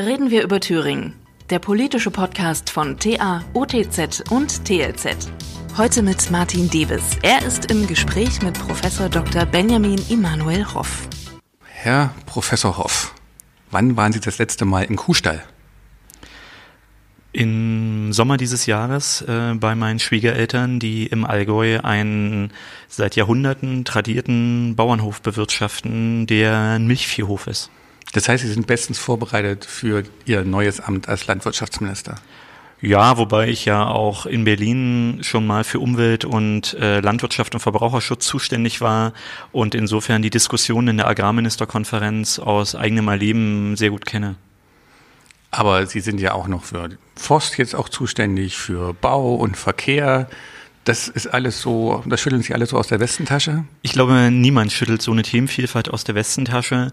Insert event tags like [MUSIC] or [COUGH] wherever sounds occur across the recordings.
Reden wir über Thüringen. Der politische Podcast von TA, OTZ und TLZ. Heute mit Martin Debes. Er ist im Gespräch mit Professor Dr. Benjamin Immanuel Hoff. Herr Professor Hoff, wann waren Sie das letzte Mal im Kuhstall? Im Sommer dieses Jahres äh, bei meinen Schwiegereltern, die im Allgäu einen seit Jahrhunderten tradierten Bauernhof bewirtschaften, der ein Milchviehhof ist. Das heißt, Sie sind bestens vorbereitet für Ihr neues Amt als Landwirtschaftsminister. Ja, wobei ich ja auch in Berlin schon mal für Umwelt und äh, Landwirtschaft und Verbraucherschutz zuständig war und insofern die Diskussion in der Agrarministerkonferenz aus eigenem Erleben sehr gut kenne. Aber Sie sind ja auch noch für Forst jetzt auch zuständig, für Bau und Verkehr. Das ist alles so, das schütteln Sie alles so aus der Westentasche? Ich glaube, niemand schüttelt so eine Themenvielfalt aus der Westentasche.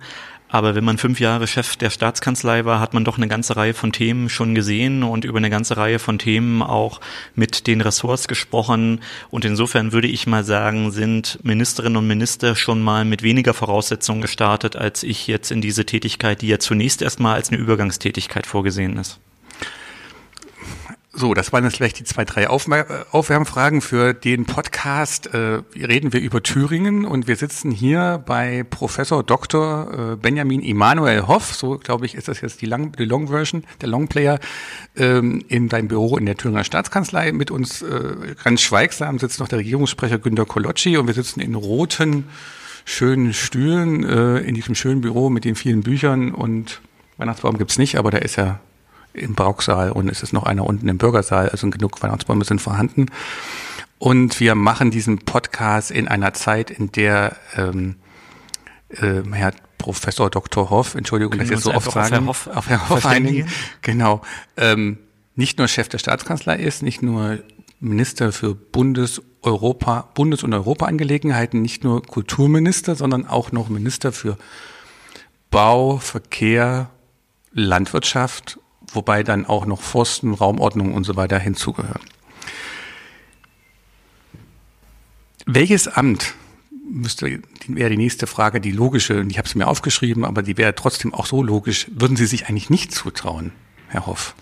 Aber wenn man fünf Jahre Chef der Staatskanzlei war, hat man doch eine ganze Reihe von Themen schon gesehen und über eine ganze Reihe von Themen auch mit den Ressorts gesprochen. Und insofern würde ich mal sagen, sind Ministerinnen und Minister schon mal mit weniger Voraussetzungen gestartet, als ich jetzt in diese Tätigkeit, die ja zunächst erstmal als eine Übergangstätigkeit vorgesehen ist. So, das waren jetzt vielleicht die zwei, drei Aufwärmfragen für den Podcast. Äh, reden wir über Thüringen und wir sitzen hier bei Professor Dr. Äh, Benjamin Immanuel Hoff, so glaube ich ist das jetzt die, Lang, die Long Version, der Long Player, ähm, in deinem Büro in der Thüringer Staatskanzlei. Mit uns äh, ganz schweigsam sitzt noch der Regierungssprecher Günter Kolocci und wir sitzen in roten, schönen Stühlen äh, in diesem schönen Büro mit den vielen Büchern und Weihnachtsbaum gibt's nicht, aber der ist ja im Brauchsaal und es ist noch einer unten im Bürgersaal, also genug Weihnachtsbäume sind vorhanden. Und wir machen diesen Podcast in einer Zeit, in der ähm, äh, Herr Professor Dr. Hoff, Entschuldigung, dass ich jetzt so oft sagen, auf Herr Hoff, auf Herr Hoff einigen, genau, ähm, nicht nur Chef der Staatskanzlei ist, nicht nur Minister für Bundes, Europa, Bundes- und Europaangelegenheiten, nicht nur Kulturminister, sondern auch noch Minister für Bau, Verkehr, Landwirtschaft wobei dann auch noch Forsten, Raumordnung und so weiter hinzugehören. Welches Amt müsste wäre die nächste Frage, die logische, und ich habe es mir aufgeschrieben, aber die wäre trotzdem auch so logisch, würden Sie sich eigentlich nicht zutrauen, Herr Hoff?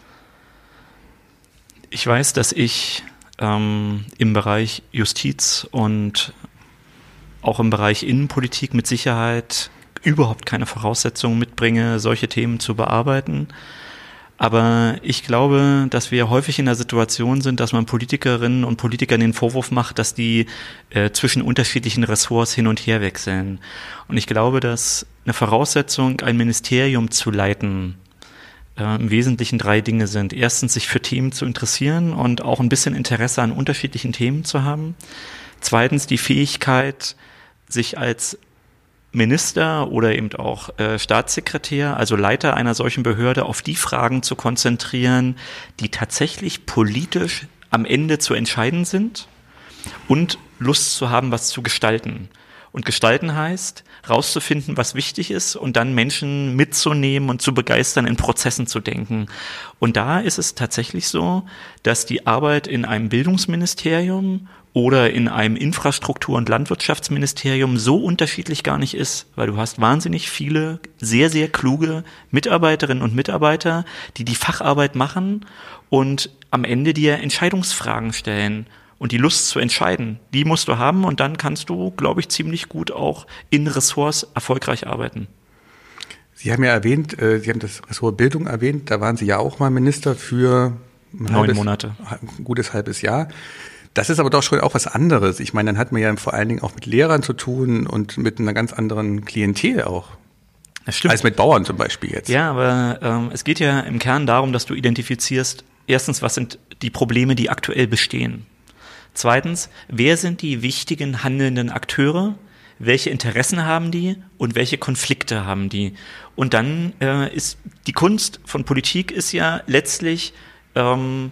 Ich weiß, dass ich ähm, im Bereich Justiz und auch im Bereich Innenpolitik mit Sicherheit überhaupt keine Voraussetzungen mitbringe, solche Themen zu bearbeiten. Aber ich glaube, dass wir häufig in der Situation sind, dass man Politikerinnen und Politikern den Vorwurf macht, dass die äh, zwischen unterschiedlichen Ressorts hin und her wechseln. Und ich glaube, dass eine Voraussetzung, ein Ministerium zu leiten, äh, im Wesentlichen drei Dinge sind. Erstens, sich für Themen zu interessieren und auch ein bisschen Interesse an unterschiedlichen Themen zu haben. Zweitens, die Fähigkeit, sich als Minister oder eben auch äh, Staatssekretär, also Leiter einer solchen Behörde, auf die Fragen zu konzentrieren, die tatsächlich politisch am Ende zu entscheiden sind und Lust zu haben, was zu gestalten. Und gestalten heißt, rauszufinden, was wichtig ist und dann Menschen mitzunehmen und zu begeistern, in Prozessen zu denken. Und da ist es tatsächlich so, dass die Arbeit in einem Bildungsministerium oder in einem Infrastruktur- und Landwirtschaftsministerium so unterschiedlich gar nicht ist, weil du hast wahnsinnig viele sehr, sehr kluge Mitarbeiterinnen und Mitarbeiter, die die Facharbeit machen und am Ende dir Entscheidungsfragen stellen. Und die Lust zu entscheiden, die musst du haben und dann kannst du, glaube ich, ziemlich gut auch in Ressorts erfolgreich arbeiten. Sie haben ja erwähnt, äh, Sie haben das Ressort Bildung erwähnt, da waren Sie ja auch mal Minister für neun halbes, Monate, ein gutes halbes Jahr. Das ist aber doch schon auch was anderes. Ich meine, dann hat man ja vor allen Dingen auch mit Lehrern zu tun und mit einer ganz anderen Klientel auch. Das stimmt. Als mit Bauern zum Beispiel jetzt. Ja, aber ähm, es geht ja im Kern darum, dass du identifizierst, erstens, was sind die Probleme, die aktuell bestehen. Zweitens, wer sind die wichtigen handelnden Akteure? Welche Interessen haben die und welche Konflikte haben die? Und dann äh, ist die Kunst von Politik ist ja letztlich ähm,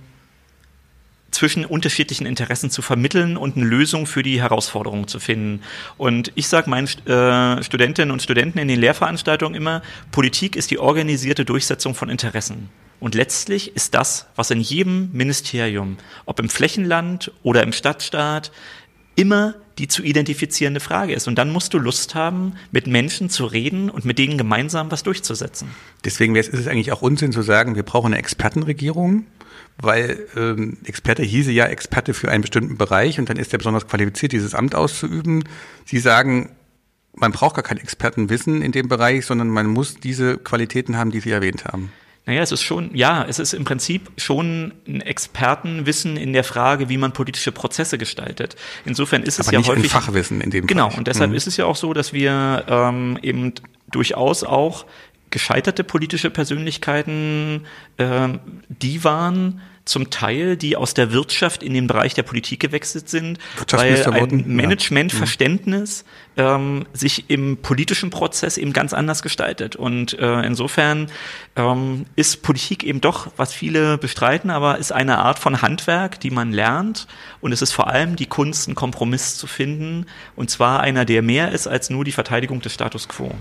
zwischen unterschiedlichen Interessen zu vermitteln und eine Lösung für die Herausforderungen zu finden. Und ich sage meinen äh, Studentinnen und Studenten in den Lehrveranstaltungen immer, Politik ist die organisierte Durchsetzung von Interessen. Und letztlich ist das, was in jedem Ministerium, ob im Flächenland oder im Stadtstaat, immer die zu identifizierende Frage ist. Und dann musst du Lust haben, mit Menschen zu reden und mit denen gemeinsam was durchzusetzen. Deswegen ist es eigentlich auch Unsinn zu sagen, wir brauchen eine Expertenregierung, weil ähm, Experte hieße ja Experte für einen bestimmten Bereich und dann ist er besonders qualifiziert, dieses Amt auszuüben. Sie sagen, man braucht gar kein Expertenwissen in dem Bereich, sondern man muss diese Qualitäten haben, die Sie erwähnt haben. Naja, es ist schon, ja, es ist im Prinzip schon ein Expertenwissen in der Frage, wie man politische Prozesse gestaltet. Insofern ist es Aber ja nicht häufig. ein Fachwissen in dem Genau, Bereich. und deshalb Mhm. ist es ja auch so, dass wir ähm, eben durchaus auch gescheiterte politische Persönlichkeiten, ähm, die waren zum Teil, die aus der Wirtschaft in den Bereich der Politik gewechselt sind, weil ein wurden, ja. Mhm. Managementverständnis ähm, sich im politischen Prozess eben ganz anders gestaltet. Und äh, insofern ähm, ist Politik eben doch, was viele bestreiten, aber ist eine Art von Handwerk, die man lernt. Und es ist vor allem die Kunst, einen Kompromiss zu finden. Und zwar einer, der mehr ist als nur die Verteidigung des Status quo.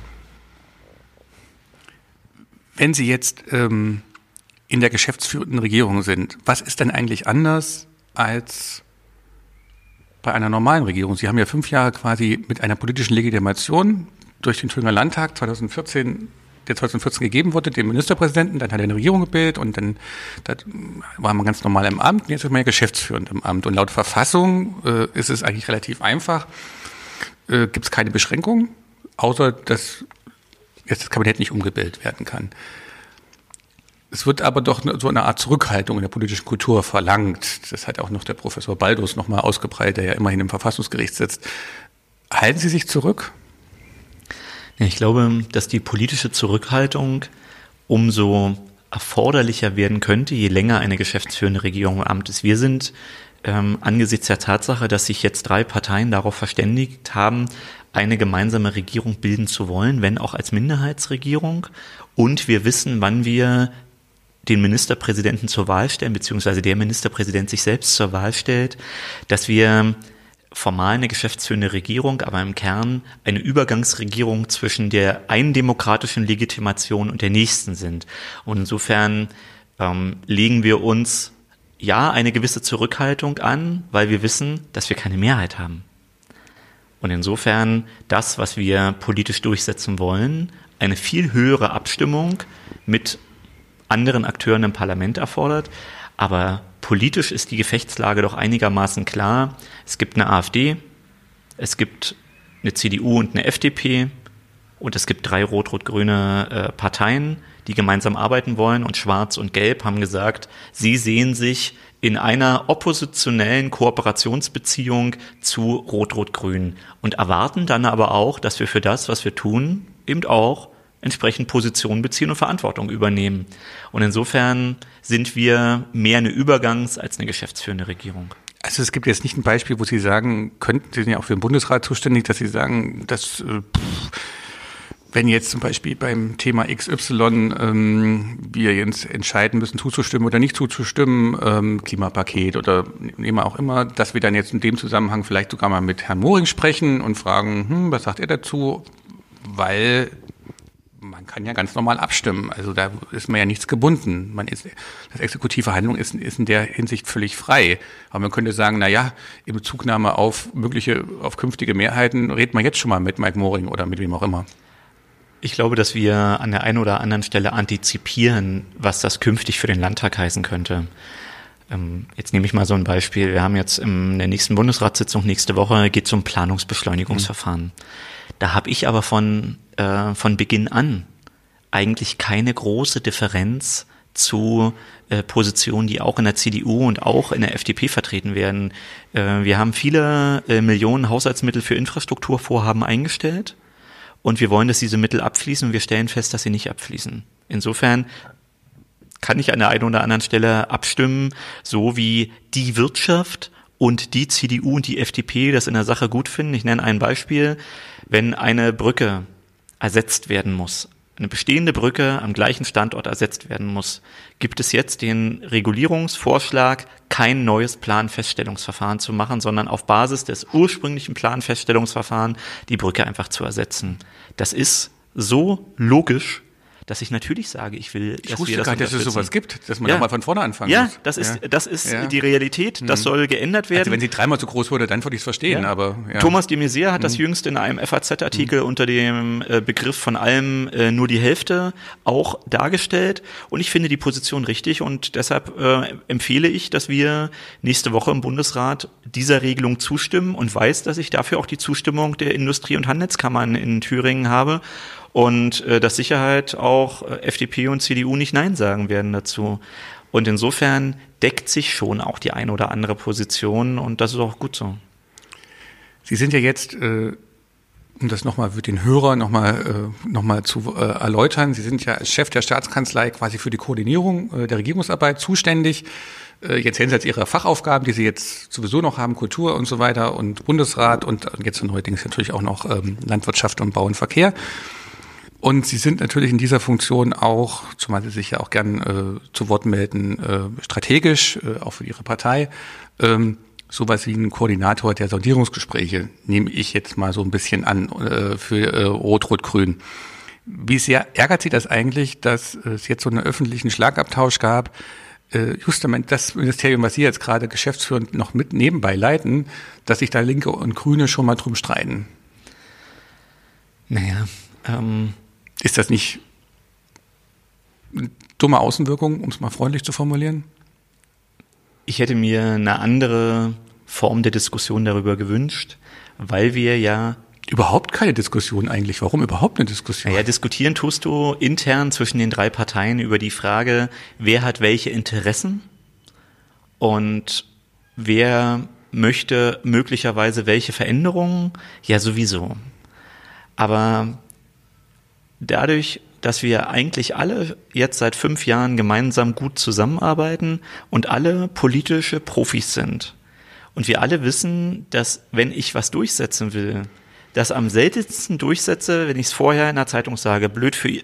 Wenn Sie jetzt ähm, in der geschäftsführenden Regierung sind, was ist denn eigentlich anders als bei einer normalen Regierung? Sie haben ja fünf Jahre quasi mit einer politischen Legitimation durch den Thüringer Landtag 2014 der 2014 gegeben wurde, dem Ministerpräsidenten, dann hat er eine Regierung gebildet und dann da war man ganz normal im Amt und jetzt ist man ja geschäftsführend im Amt. Und laut Verfassung äh, ist es eigentlich relativ einfach. Äh, Gibt es keine Beschränkungen, außer dass jetzt das Kabinett nicht umgebildet werden kann. Es wird aber doch so eine Art Zurückhaltung in der politischen Kultur verlangt. Das hat auch noch der Professor Baldus nochmal ausgebreitet, der ja immerhin im Verfassungsgericht sitzt. Halten Sie sich zurück? Ich glaube, dass die politische Zurückhaltung umso erforderlicher werden könnte, je länger eine geschäftsführende Regierung im Amt ist. Wir sind ähm, angesichts der Tatsache, dass sich jetzt drei Parteien darauf verständigt haben, eine gemeinsame Regierung bilden zu wollen, wenn auch als Minderheitsregierung. Und wir wissen, wann wir den Ministerpräsidenten zur Wahl stellen, beziehungsweise der Ministerpräsident sich selbst zur Wahl stellt, dass wir formal eine geschäftsführende Regierung, aber im Kern eine Übergangsregierung zwischen der einen demokratischen Legitimation und der nächsten sind. Und insofern ähm, legen wir uns ja eine gewisse Zurückhaltung an, weil wir wissen, dass wir keine Mehrheit haben. Und insofern das, was wir politisch durchsetzen wollen, eine viel höhere Abstimmung mit anderen Akteuren im Parlament erfordert. Aber politisch ist die Gefechtslage doch einigermaßen klar. Es gibt eine AfD, es gibt eine CDU und eine FDP und es gibt drei rot-rot-grüne äh, Parteien, die gemeinsam arbeiten wollen und Schwarz und Gelb haben gesagt, sie sehen sich in einer oppositionellen Kooperationsbeziehung zu Rot-Rot-Grün und erwarten dann aber auch, dass wir für das, was wir tun, eben auch entsprechend Position beziehen und Verantwortung übernehmen. Und insofern sind wir mehr eine Übergangs- als eine geschäftsführende Regierung. Also es gibt jetzt nicht ein Beispiel, wo Sie sagen, könnten Sie sind ja auch für den Bundesrat zuständig, dass Sie sagen, dass äh, wenn jetzt zum Beispiel beim Thema XY ähm, wir jetzt entscheiden müssen, zuzustimmen oder nicht zuzustimmen, ähm, Klimapaket oder immer auch immer, dass wir dann jetzt in dem Zusammenhang vielleicht sogar mal mit Herrn Moring sprechen und fragen, hm, was sagt er dazu? Weil man kann ja ganz normal abstimmen. Also da ist man ja nichts gebunden. Man ist, das exekutive Handlung ist, ist in der Hinsicht völlig frei. Aber man könnte sagen, na ja, in Bezugnahme auf mögliche, auf künftige Mehrheiten redet man jetzt schon mal mit Mike Moring oder mit wem auch immer. Ich glaube, dass wir an der einen oder anderen Stelle antizipieren, was das künftig für den Landtag heißen könnte. Ähm, Jetzt nehme ich mal so ein Beispiel. Wir haben jetzt in der nächsten Bundesratssitzung nächste Woche geht es um Planungsbeschleunigungsverfahren. Da habe ich aber von, äh, von Beginn an eigentlich keine große Differenz zu äh, Positionen, die auch in der CDU und auch in der FDP vertreten werden. Äh, wir haben viele äh, Millionen Haushaltsmittel für Infrastrukturvorhaben eingestellt und wir wollen, dass diese Mittel abfließen und wir stellen fest, dass sie nicht abfließen. Insofern kann ich an der einen oder anderen Stelle abstimmen, so wie die Wirtschaft und die CDU und die FDP das in der Sache gut finden. Ich nenne ein Beispiel. Wenn eine Brücke ersetzt werden muss, eine bestehende Brücke am gleichen Standort ersetzt werden muss, gibt es jetzt den Regulierungsvorschlag, kein neues Planfeststellungsverfahren zu machen, sondern auf Basis des ursprünglichen Planfeststellungsverfahrens die Brücke einfach zu ersetzen. Das ist so logisch, dass ich natürlich sage, ich will, ich dass wir das gar nicht, dass es sowas gibt, dass man ja. nochmal von vorne anfangen ja, muss. Das ist, ja, das ist die Realität. Das mhm. soll geändert werden. Also wenn sie dreimal so groß wurde, dann würde ich es verstehen. Aber Thomas de Maizière hat mhm. das jüngst in einem FAZ-Artikel mhm. unter dem äh, Begriff von allem äh, nur die Hälfte auch dargestellt. Und ich finde die Position richtig und deshalb äh, empfehle ich, dass wir nächste Woche im Bundesrat dieser Regelung zustimmen und weiß, dass ich dafür auch die Zustimmung der Industrie- und Handelskammern in Thüringen habe und äh, dass Sicherheit auch äh, FDP und CDU nicht Nein sagen werden dazu. Und insofern deckt sich schon auch die eine oder andere Position und das ist auch gut so. Sie sind ja jetzt, äh, um das nochmal für den Hörer nochmal äh, noch zu äh, erläutern, Sie sind ja als Chef der Staatskanzlei quasi für die Koordinierung äh, der Regierungsarbeit zuständig. Äh, jetzt jenseits Ihrer Fachaufgaben, die Sie jetzt sowieso noch haben, Kultur und so weiter und Bundesrat und jetzt neuerdings natürlich auch noch ähm, Landwirtschaft und Bau und Verkehr. Und Sie sind natürlich in dieser Funktion auch, zumal Sie sich ja auch gern äh, zu Wort melden, äh, strategisch, äh, auch für Ihre Partei, ähm, sowas wie ein Koordinator der Sondierungsgespräche, nehme ich jetzt mal so ein bisschen an, äh, für äh, Rot-Rot-Grün. Wie sehr ärgert Sie das eigentlich, dass es jetzt so einen öffentlichen Schlagabtausch gab, äh, justament das Ministerium, was Sie jetzt gerade geschäftsführend noch mit nebenbei leiten, dass sich da Linke und Grüne schon mal drum streiten? Naja, ähm, ist das nicht eine dumme Außenwirkung, um es mal freundlich zu formulieren? Ich hätte mir eine andere Form der Diskussion darüber gewünscht, weil wir ja Überhaupt keine Diskussion eigentlich. Warum überhaupt eine Diskussion? Naja, diskutieren tust du intern zwischen den drei Parteien über die Frage, wer hat welche Interessen und wer möchte möglicherweise welche Veränderungen. Ja, sowieso. Aber dadurch, dass wir eigentlich alle jetzt seit fünf Jahren gemeinsam gut zusammenarbeiten und alle politische Profis sind. Und wir alle wissen, dass wenn ich was durchsetzen will, das am seltensten durchsetze, wenn ich es vorher in der Zeitung sage, blöd für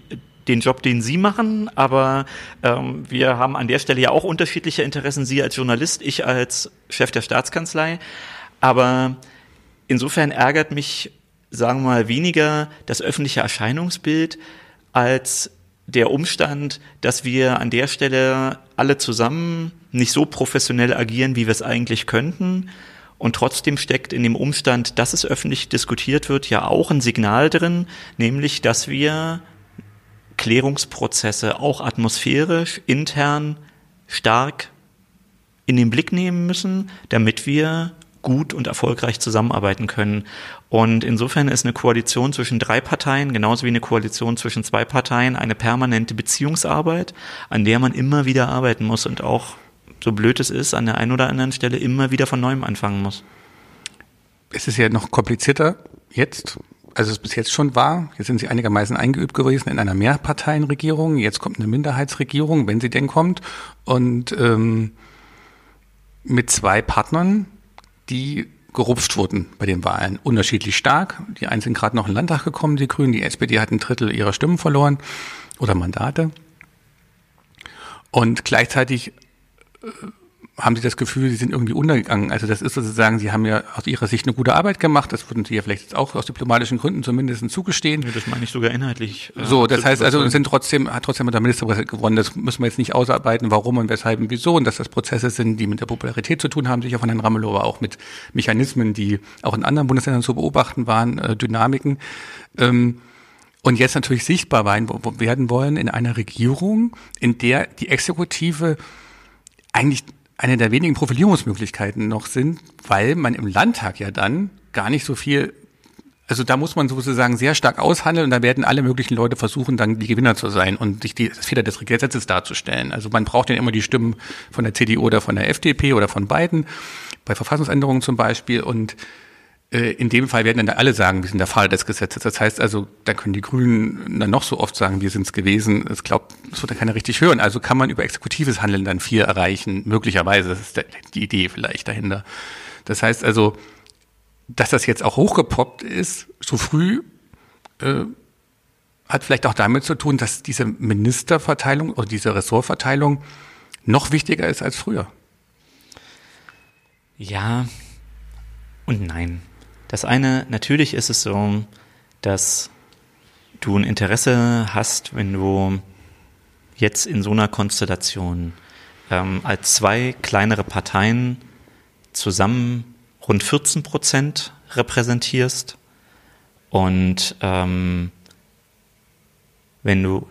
den Job, den Sie machen, aber ähm, wir haben an der Stelle ja auch unterschiedliche Interessen, Sie als Journalist, ich als Chef der Staatskanzlei. Aber insofern ärgert mich sagen wir mal, weniger das öffentliche Erscheinungsbild als der Umstand, dass wir an der Stelle alle zusammen nicht so professionell agieren, wie wir es eigentlich könnten. Und trotzdem steckt in dem Umstand, dass es öffentlich diskutiert wird, ja auch ein Signal drin, nämlich, dass wir Klärungsprozesse auch atmosphärisch, intern stark in den Blick nehmen müssen, damit wir gut und erfolgreich zusammenarbeiten können. Und insofern ist eine Koalition zwischen drei Parteien, genauso wie eine Koalition zwischen zwei Parteien, eine permanente Beziehungsarbeit, an der man immer wieder arbeiten muss und auch, so blöd es ist, an der einen oder anderen Stelle immer wieder von neuem anfangen muss. Es ist ja noch komplizierter jetzt, als es bis jetzt schon war. Jetzt sind Sie einigermaßen eingeübt gewesen in einer Mehrparteienregierung. Jetzt kommt eine Minderheitsregierung, wenn sie denn kommt. Und ähm, mit zwei Partnern, die gerupft wurden bei den Wahlen. Unterschiedlich stark. Die einen sind gerade noch in den Landtag gekommen, die Grünen. Die SPD hat ein Drittel ihrer Stimmen verloren oder Mandate. Und gleichzeitig äh, haben Sie das Gefühl, Sie sind irgendwie untergegangen? Also das ist sozusagen, Sie haben ja aus Ihrer Sicht eine gute Arbeit gemacht. Das würden Sie ja vielleicht jetzt auch aus diplomatischen Gründen zumindest zugestehen. Ja, das meine ich sogar inhaltlich. Äh, so, das heißt also, sind trotzdem, hat trotzdem der Ministerpräsident gewonnen. Das müssen wir jetzt nicht ausarbeiten, warum und weshalb und wieso. Und dass das Prozesse sind, die mit der Popularität zu tun haben, sicher von Herrn Ramelow, aber auch mit Mechanismen, die auch in anderen Bundesländern zu beobachten waren, äh, Dynamiken. Ähm, und jetzt natürlich sichtbar werden wollen in einer Regierung, in der die Exekutive eigentlich eine der wenigen Profilierungsmöglichkeiten noch sind, weil man im Landtag ja dann gar nicht so viel, also da muss man sozusagen sehr stark aushandeln und da werden alle möglichen Leute versuchen, dann die Gewinner zu sein und sich die, Fehler des Gesetzes darzustellen. Also man braucht ja immer die Stimmen von der CDU oder von der FDP oder von beiden, bei Verfassungsänderungen zum Beispiel und in dem Fall werden dann alle sagen, wir sind der Fall des Gesetzes. Das heißt also, da können die Grünen dann noch so oft sagen, wir sind es gewesen. Das glaubt, das wird ja keiner richtig hören. Also kann man über exekutives Handeln dann viel erreichen. Möglicherweise, das ist die Idee vielleicht dahinter. Das heißt also, dass das jetzt auch hochgepoppt ist, so früh, äh, hat vielleicht auch damit zu tun, dass diese Ministerverteilung oder diese Ressortverteilung noch wichtiger ist als früher. Ja und nein. Das eine, natürlich ist es so, dass du ein Interesse hast, wenn du jetzt in so einer Konstellation ähm, als zwei kleinere Parteien zusammen rund 14 Prozent repräsentierst und ähm, wenn du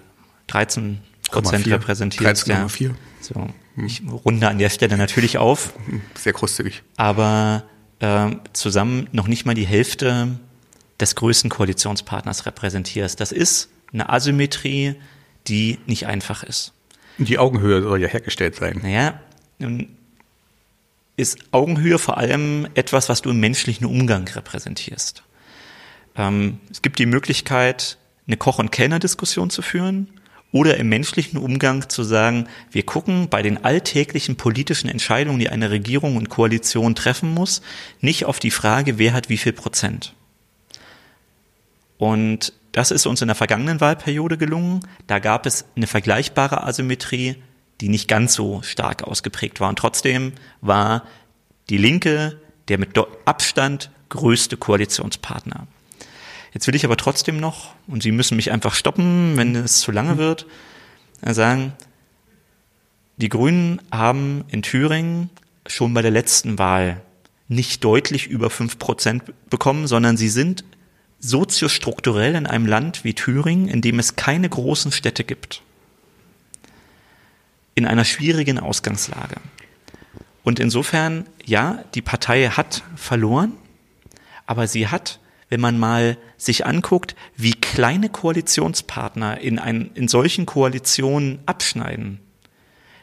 13 Prozent repräsentierst, 13,4. ja, so, ich runde an der Stelle natürlich auf, Sehr großzügig. aber ähm, zusammen noch nicht mal die Hälfte des größten Koalitionspartners repräsentierst. Das ist eine Asymmetrie, die nicht einfach ist. Die Augenhöhe soll ja hergestellt sein. Naja, nun ist Augenhöhe vor allem etwas, was du im menschlichen Umgang repräsentierst. Ähm, es gibt die Möglichkeit, eine Koch- und Kellner-Diskussion zu führen oder im menschlichen Umgang zu sagen, wir gucken bei den alltäglichen politischen Entscheidungen, die eine Regierung und Koalition treffen muss, nicht auf die Frage, wer hat wie viel Prozent. Und das ist uns in der vergangenen Wahlperiode gelungen. Da gab es eine vergleichbare Asymmetrie, die nicht ganz so stark ausgeprägt war. Und trotzdem war die Linke der mit Abstand größte Koalitionspartner. Jetzt will ich aber trotzdem noch, und Sie müssen mich einfach stoppen, wenn es zu lange wird, sagen, die Grünen haben in Thüringen schon bei der letzten Wahl nicht deutlich über fünf Prozent bekommen, sondern sie sind soziostrukturell in einem Land wie Thüringen, in dem es keine großen Städte gibt, in einer schwierigen Ausgangslage. Und insofern, ja, die Partei hat verloren, aber sie hat, wenn man mal sich anguckt, wie kleine Koalitionspartner in, ein, in solchen Koalitionen abschneiden,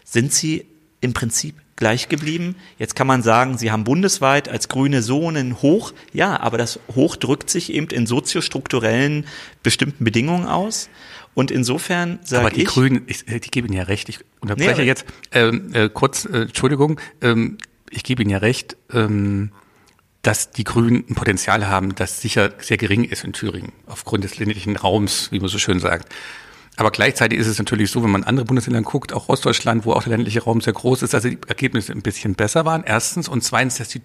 sind sie im Prinzip gleich geblieben. Jetzt kann man sagen, sie haben bundesweit als Grüne so einen Hoch. Ja, aber das Hoch drückt sich eben in soziostrukturellen bestimmten Bedingungen aus. Und insofern sage ich. Aber die ich, Grünen, ich, ich gebe Ihnen ja recht, ich unterbreche Nee, jetzt ähm, äh, kurz, äh, Entschuldigung, ähm, ich gebe Ihnen ja recht, ähm, dass die Grünen ein Potenzial haben, das sicher sehr gering ist in Thüringen, aufgrund des ländlichen Raums, wie man so schön sagt. Aber gleichzeitig ist es natürlich so, wenn man andere Bundesländer guckt, auch Ostdeutschland, wo auch der ländliche Raum sehr groß ist, dass die Ergebnisse ein bisschen besser waren. Erstens. Und zweitens, dass die,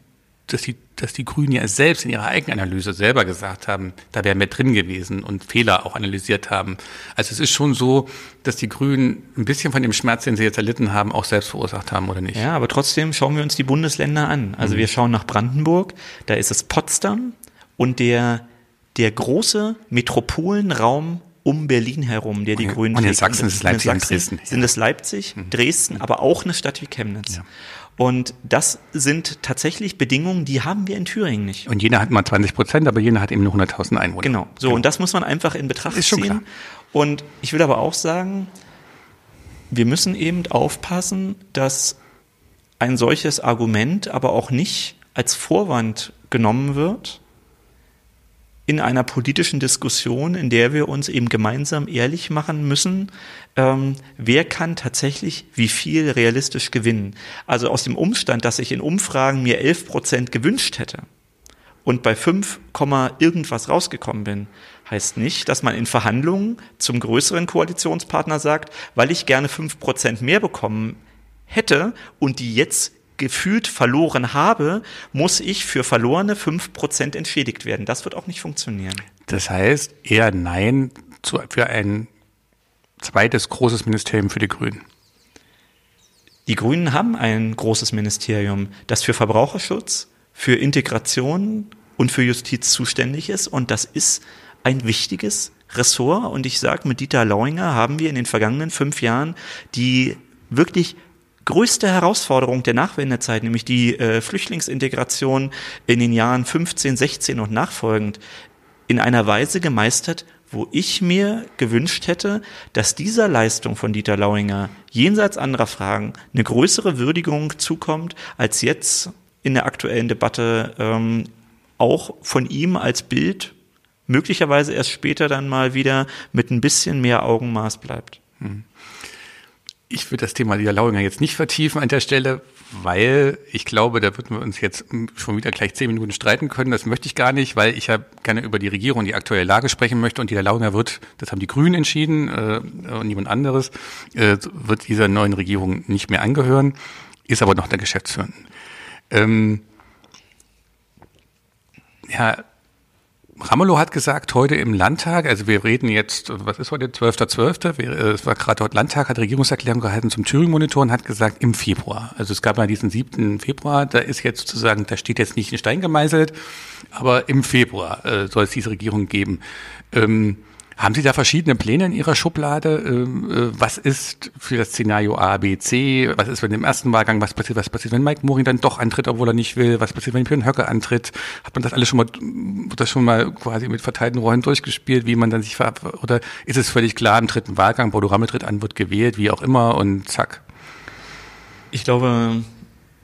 dass die, dass die Grünen ja selbst in ihrer Eigenanalyse selber gesagt haben, da wäre mehr drin gewesen und Fehler auch analysiert haben. Also es ist schon so, dass die Grünen ein bisschen von dem Schmerz, den sie jetzt erlitten haben, auch selbst verursacht haben, oder nicht? Ja, aber trotzdem schauen wir uns die Bundesländer an. Also wir schauen nach Brandenburg, da ist es Potsdam und der, der große Metropolenraum um Berlin herum, der die Und Grünen und in. Sachsen ist es Leipzig und Dresden. Sind es Leipzig, Dresden, aber auch eine Stadt wie Chemnitz. Ja. Und das sind tatsächlich Bedingungen, die haben wir in Thüringen nicht. Und Jena hat mal 20 Prozent, aber Jena hat eben nur 100.000 Einwohner. Genau. So, und das muss man einfach in Betracht Ist schon ziehen. klar. Und ich will aber auch sagen, wir müssen eben aufpassen, dass ein solches Argument aber auch nicht als Vorwand genommen wird in einer politischen Diskussion, in der wir uns eben gemeinsam ehrlich machen müssen, ähm, wer kann tatsächlich wie viel realistisch gewinnen. Also aus dem Umstand, dass ich in Umfragen mir 11 Prozent gewünscht hätte, und bei 5, Komma irgendwas rausgekommen bin, heißt nicht, dass man in Verhandlungen zum größeren Koalitionspartner sagt, weil ich gerne 5% mehr bekommen hätte und die jetzt gefühlt verloren habe, muss ich für verlorene 5% entschädigt werden. Das wird auch nicht funktionieren. Das heißt eher Nein zu, für ein zweites großes Ministerium für die Grünen. Die Grünen haben ein großes Ministerium, das für Verbraucherschutz, für Integration und für Justiz zuständig ist. Und das ist ein wichtiges Ressort. Und ich sage, mit Dieter Lauinger haben wir in den vergangenen fünf Jahren die wirklich größte Herausforderung der Nachwendezeit, nämlich die äh, Flüchtlingsintegration in den Jahren 15, 16 und nachfolgend, in einer Weise gemeistert, wo ich mir gewünscht hätte, dass dieser Leistung von Dieter Lauinger jenseits anderer Fragen eine größere Würdigung zukommt, als jetzt in der aktuellen Debatte ähm, auch von ihm als Bild möglicherweise erst später dann mal wieder mit ein bisschen mehr Augenmaß bleibt. Ich würde das Thema Lieder Lauinger jetzt nicht vertiefen an der Stelle, weil ich glaube, da würden wir uns jetzt schon wieder gleich zehn Minuten streiten können. Das möchte ich gar nicht, weil ich ja gerne über die Regierung, die aktuelle Lage sprechen möchte. Und Lieder Lauinger wird, das haben die Grünen entschieden äh, und niemand anderes, äh, wird dieser neuen Regierung nicht mehr angehören, ist aber noch der Geschäftsführende. Ähm, ja, Ramelow hat gesagt, heute im Landtag, also wir reden jetzt, was ist heute, 12.12., .12., es war gerade heute Landtag, hat Regierungserklärung gehalten zum Thüringen-Monitor und hat gesagt, im Februar. Also es gab mal diesen 7. Februar, da ist jetzt sozusagen, da steht jetzt nicht in Stein gemeißelt, aber im Februar äh, soll es diese Regierung geben. Ähm, haben Sie da verschiedene Pläne in Ihrer Schublade? Ähm, äh, was ist für das Szenario A, B, C? Was ist, wenn im ersten Wahlgang, was passiert, was passiert, wenn Mike Moring dann doch antritt, obwohl er nicht will? Was passiert, wenn Björn Höcke antritt? Hat man das alles schon mal, das schon mal quasi mit verteilten Rollen durchgespielt, wie man dann sich ver oder ist es völlig klar, im dritten Wahlgang, Bodo Rammel tritt an, wird gewählt, wie auch immer und zack? Ich glaube,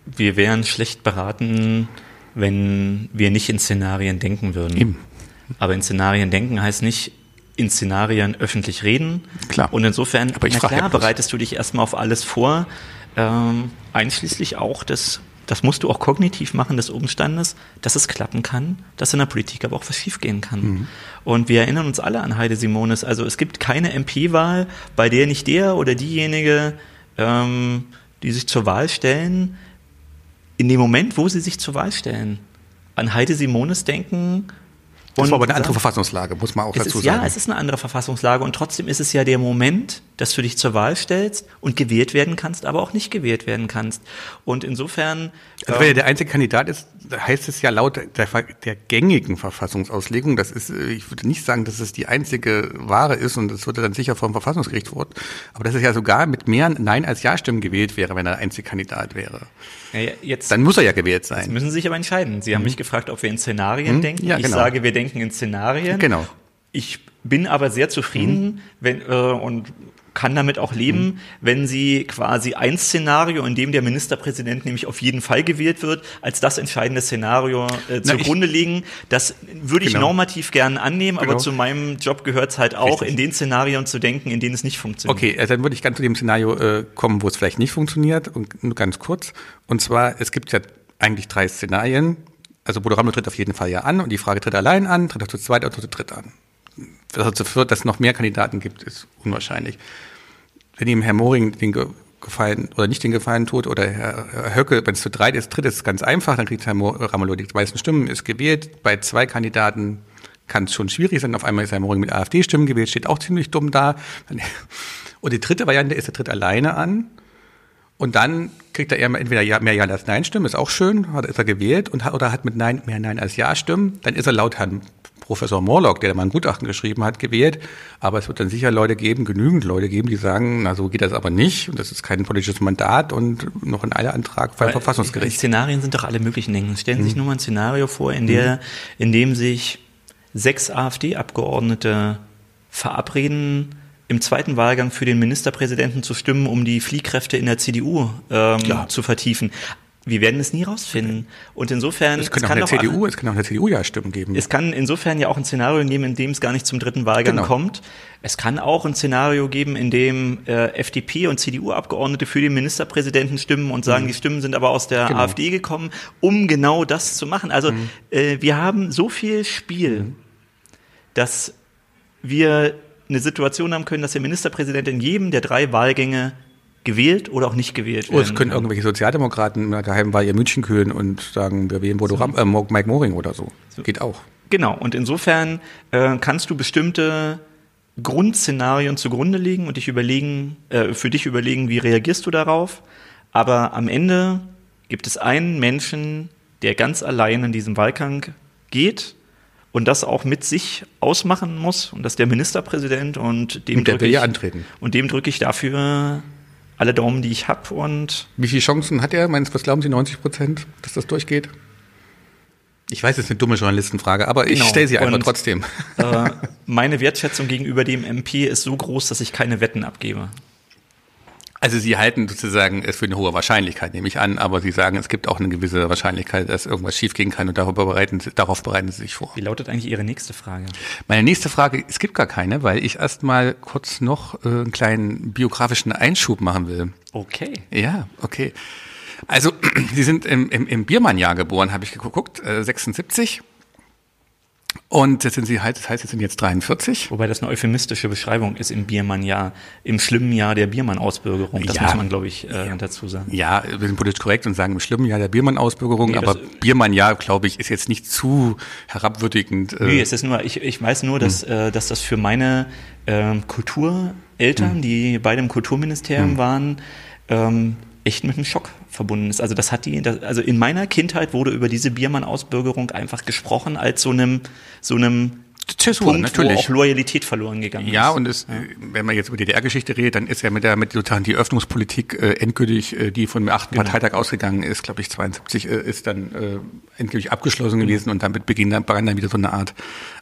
wir wären schlecht beraten, wenn wir nicht in Szenarien denken würden. Eben. Aber in Szenarien denken heißt nicht, in Szenarien öffentlich reden. Klar. Und insofern, Aber ich na klar, bereitest du dich erstmal auf alles vor, ähm, einschließlich auch des, das musst du auch kognitiv machen, des Umstandes, dass es klappen kann, dass in der Politik aber auch was schiefgehen kann. Mhm. Und wir erinnern uns alle an Heide Simonis. Also es gibt keine MP-Wahl, bei der nicht der oder diejenige, ähm, die sich zur Wahl stellen, in dem Moment, wo sie sich zur Wahl stellen, an Heide Simonis denken, das war aber eine andere Verfassungslage, muss man auch dazu ist, sagen. Ja, es ist eine andere Verfassungslage und trotzdem ist es ja der Moment, dass du dich zur Wahl stellst und gewählt werden kannst, aber auch nicht gewählt werden kannst. Und insofern. Also wenn er der einzige Kandidat ist, heißt es ja laut der, der, gängigen Verfassungsauslegung, das ist, ich würde nicht sagen, dass es die einzige Wahre ist und es würde dann sicher vom Verfassungsgericht fort, aber dass es ja sogar mit mehr Nein als Ja-Stimmen gewählt wäre, wenn er der einzige Kandidat wäre. Ja, jetzt, dann muss er ja gewählt sein. Jetzt müssen Sie sich aber entscheiden. Sie haben mhm. mich gefragt, ob wir in Szenarien mhm. denken. Ja, genau. Ich sage, wir denken in Szenarien. Genau. Ich bin aber sehr zufrieden mhm. wenn, äh, und kann damit auch leben, mhm. wenn sie quasi ein Szenario, in dem der Ministerpräsident nämlich auf jeden Fall gewählt wird, als das entscheidende Szenario äh, zugrunde legen. Das würde ich genau. normativ gern annehmen, genau. aber zu meinem Job gehört es halt auch, Richtig. in den Szenarien zu denken, in denen es nicht funktioniert. Okay, also dann würde ich ganz zu dem Szenario äh, kommen, wo es vielleicht nicht funktioniert und nur ganz kurz. Und zwar, es gibt ja eigentlich drei Szenarien. Also Bodo Ramelow tritt auf jeden Fall ja an und die Frage tritt allein an, tritt er zu zweit oder zu dritt an dass dazu führt, dass es noch mehr Kandidaten gibt, ist unwahrscheinlich. Wenn ihm Herr Moring den Gefallen oder nicht den Gefallen tut oder Herr Höcke, wenn es zu drei ist, dritt ist ganz einfach, dann kriegt Herr Ramelow die meisten Stimmen, ist gewählt. Bei zwei Kandidaten kann es schon schwierig sein. Auf einmal ist Herr Moring mit AfD-Stimmen gewählt, steht auch ziemlich dumm da. Und die dritte Variante ist, er tritt alleine an. Und dann kriegt er eher entweder mehr Ja als Nein-Stimmen, ist auch schön, hat, ist er gewählt, und, oder hat mit Nein mehr Nein als Ja-Stimmen. Dann ist er laut Herrn Professor Morlock, der da mal ein Gutachten geschrieben hat, gewählt. Aber es wird dann sicher Leute geben, genügend Leute geben, die sagen, na so geht das aber nicht und das ist kein politisches Mandat und noch ein Eileantrag beim Verfassungsgericht. Szenarien sind doch alle möglichen Dinge. Stellen Sie mhm. sich nur mal ein Szenario vor, in der, mhm. in dem sich sechs AfD-Abgeordnete verabreden, im zweiten Wahlgang für den Ministerpräsidenten zu stimmen, um die Fliehkräfte in der CDU ähm, zu vertiefen. Wir werden es nie rausfinden. Und insofern. Es, es kann auch eine CDU, es kann auch eine CDU ja Stimmen geben. Es kann insofern ja auch ein Szenario geben, in dem es gar nicht zum dritten Wahlgang genau. kommt. Es kann auch ein Szenario geben, in dem äh, FDP und CDU-Abgeordnete für den Ministerpräsidenten stimmen und sagen, mhm. die Stimmen sind aber aus der genau. AfD gekommen, um genau das zu machen. Also mhm. äh, wir haben so viel Spiel, mhm. dass wir eine Situation haben können, dass der Ministerpräsident in jedem der drei Wahlgänge gewählt oder auch nicht gewählt werden. Oh, es können irgendwelche Sozialdemokraten in der Geheimwahl ihr München kühlen und sagen, wir wählen Bodo so. Ram, äh, Mike Moring oder so. so. Geht auch. Genau, und insofern äh, kannst du bestimmte Grundszenarien zugrunde legen und dich überlegen, äh, für dich überlegen, wie reagierst du darauf. Aber am Ende gibt es einen Menschen, der ganz allein in diesem Wahlgang geht und das auch mit sich ausmachen muss. Und das ist der Ministerpräsident und dem drücke ich, antreten. Und dem drücke ich dafür alle Daumen, die ich habe. Und Wie viele Chancen hat er? Meinst was glauben Sie, 90 Prozent, dass das durchgeht? Ich weiß, es ist eine dumme Journalistenfrage, aber genau. ich stelle sie einfach und, trotzdem. Äh, meine Wertschätzung gegenüber dem MP ist so groß, dass ich keine Wetten abgebe. Also Sie halten sozusagen es für eine hohe Wahrscheinlichkeit, nehme ich an, aber Sie sagen, es gibt auch eine gewisse Wahrscheinlichkeit, dass irgendwas schiefgehen kann und darüber bereiten, darauf bereiten Sie sich vor. Wie lautet eigentlich Ihre nächste Frage? Meine nächste Frage, es gibt gar keine, weil ich erst mal kurz noch äh, einen kleinen biografischen Einschub machen will. Okay. Ja, okay. Also [CLEARS THROAT] Sie sind im, im, im Biermann-Jahr geboren, habe ich geguckt, äh, 76. Und jetzt sind Sie halt, das heißt, Sie sind jetzt 43. Wobei das eine euphemistische Beschreibung ist im Biermann-Jahr, im schlimmen Jahr der Biermann-Ausbürgerung. Das Ja. muss man, glaube ich, äh, dazu sagen. Ja, wir sind politisch korrekt und sagen im schlimmen Jahr der Biermann-Ausbürgerung, Nee, aber das- Biermann-Jahr, glaube ich, ist jetzt nicht zu herabwürdigend. äh, Nee, es ist nur, ich, ich weiß nur, dass, äh, dass das für meine ähm, Kultureltern, die beide im Kulturministerium waren, ähm, echt mit einem Schock verbunden ist. Also das hat die, also in meiner Kindheit wurde über diese Biermann-Ausbürgerung einfach gesprochen als so einem, so einem Zäsur, Punkt, natürlich. wo auch Loyalität verloren gegangen Ja, ist. und es, wenn man jetzt über DDR-Geschichte redet, dann ist ja mit der mit sozusagen die Öffnungspolitik äh, endgültig, äh, die von dem achten Genau. Parteitag ausgegangen ist, glaube ich, 72, äh, ist dann äh, endgültig abgeschlossen gewesen und damit beginnt dann, begann dann wieder so eine Art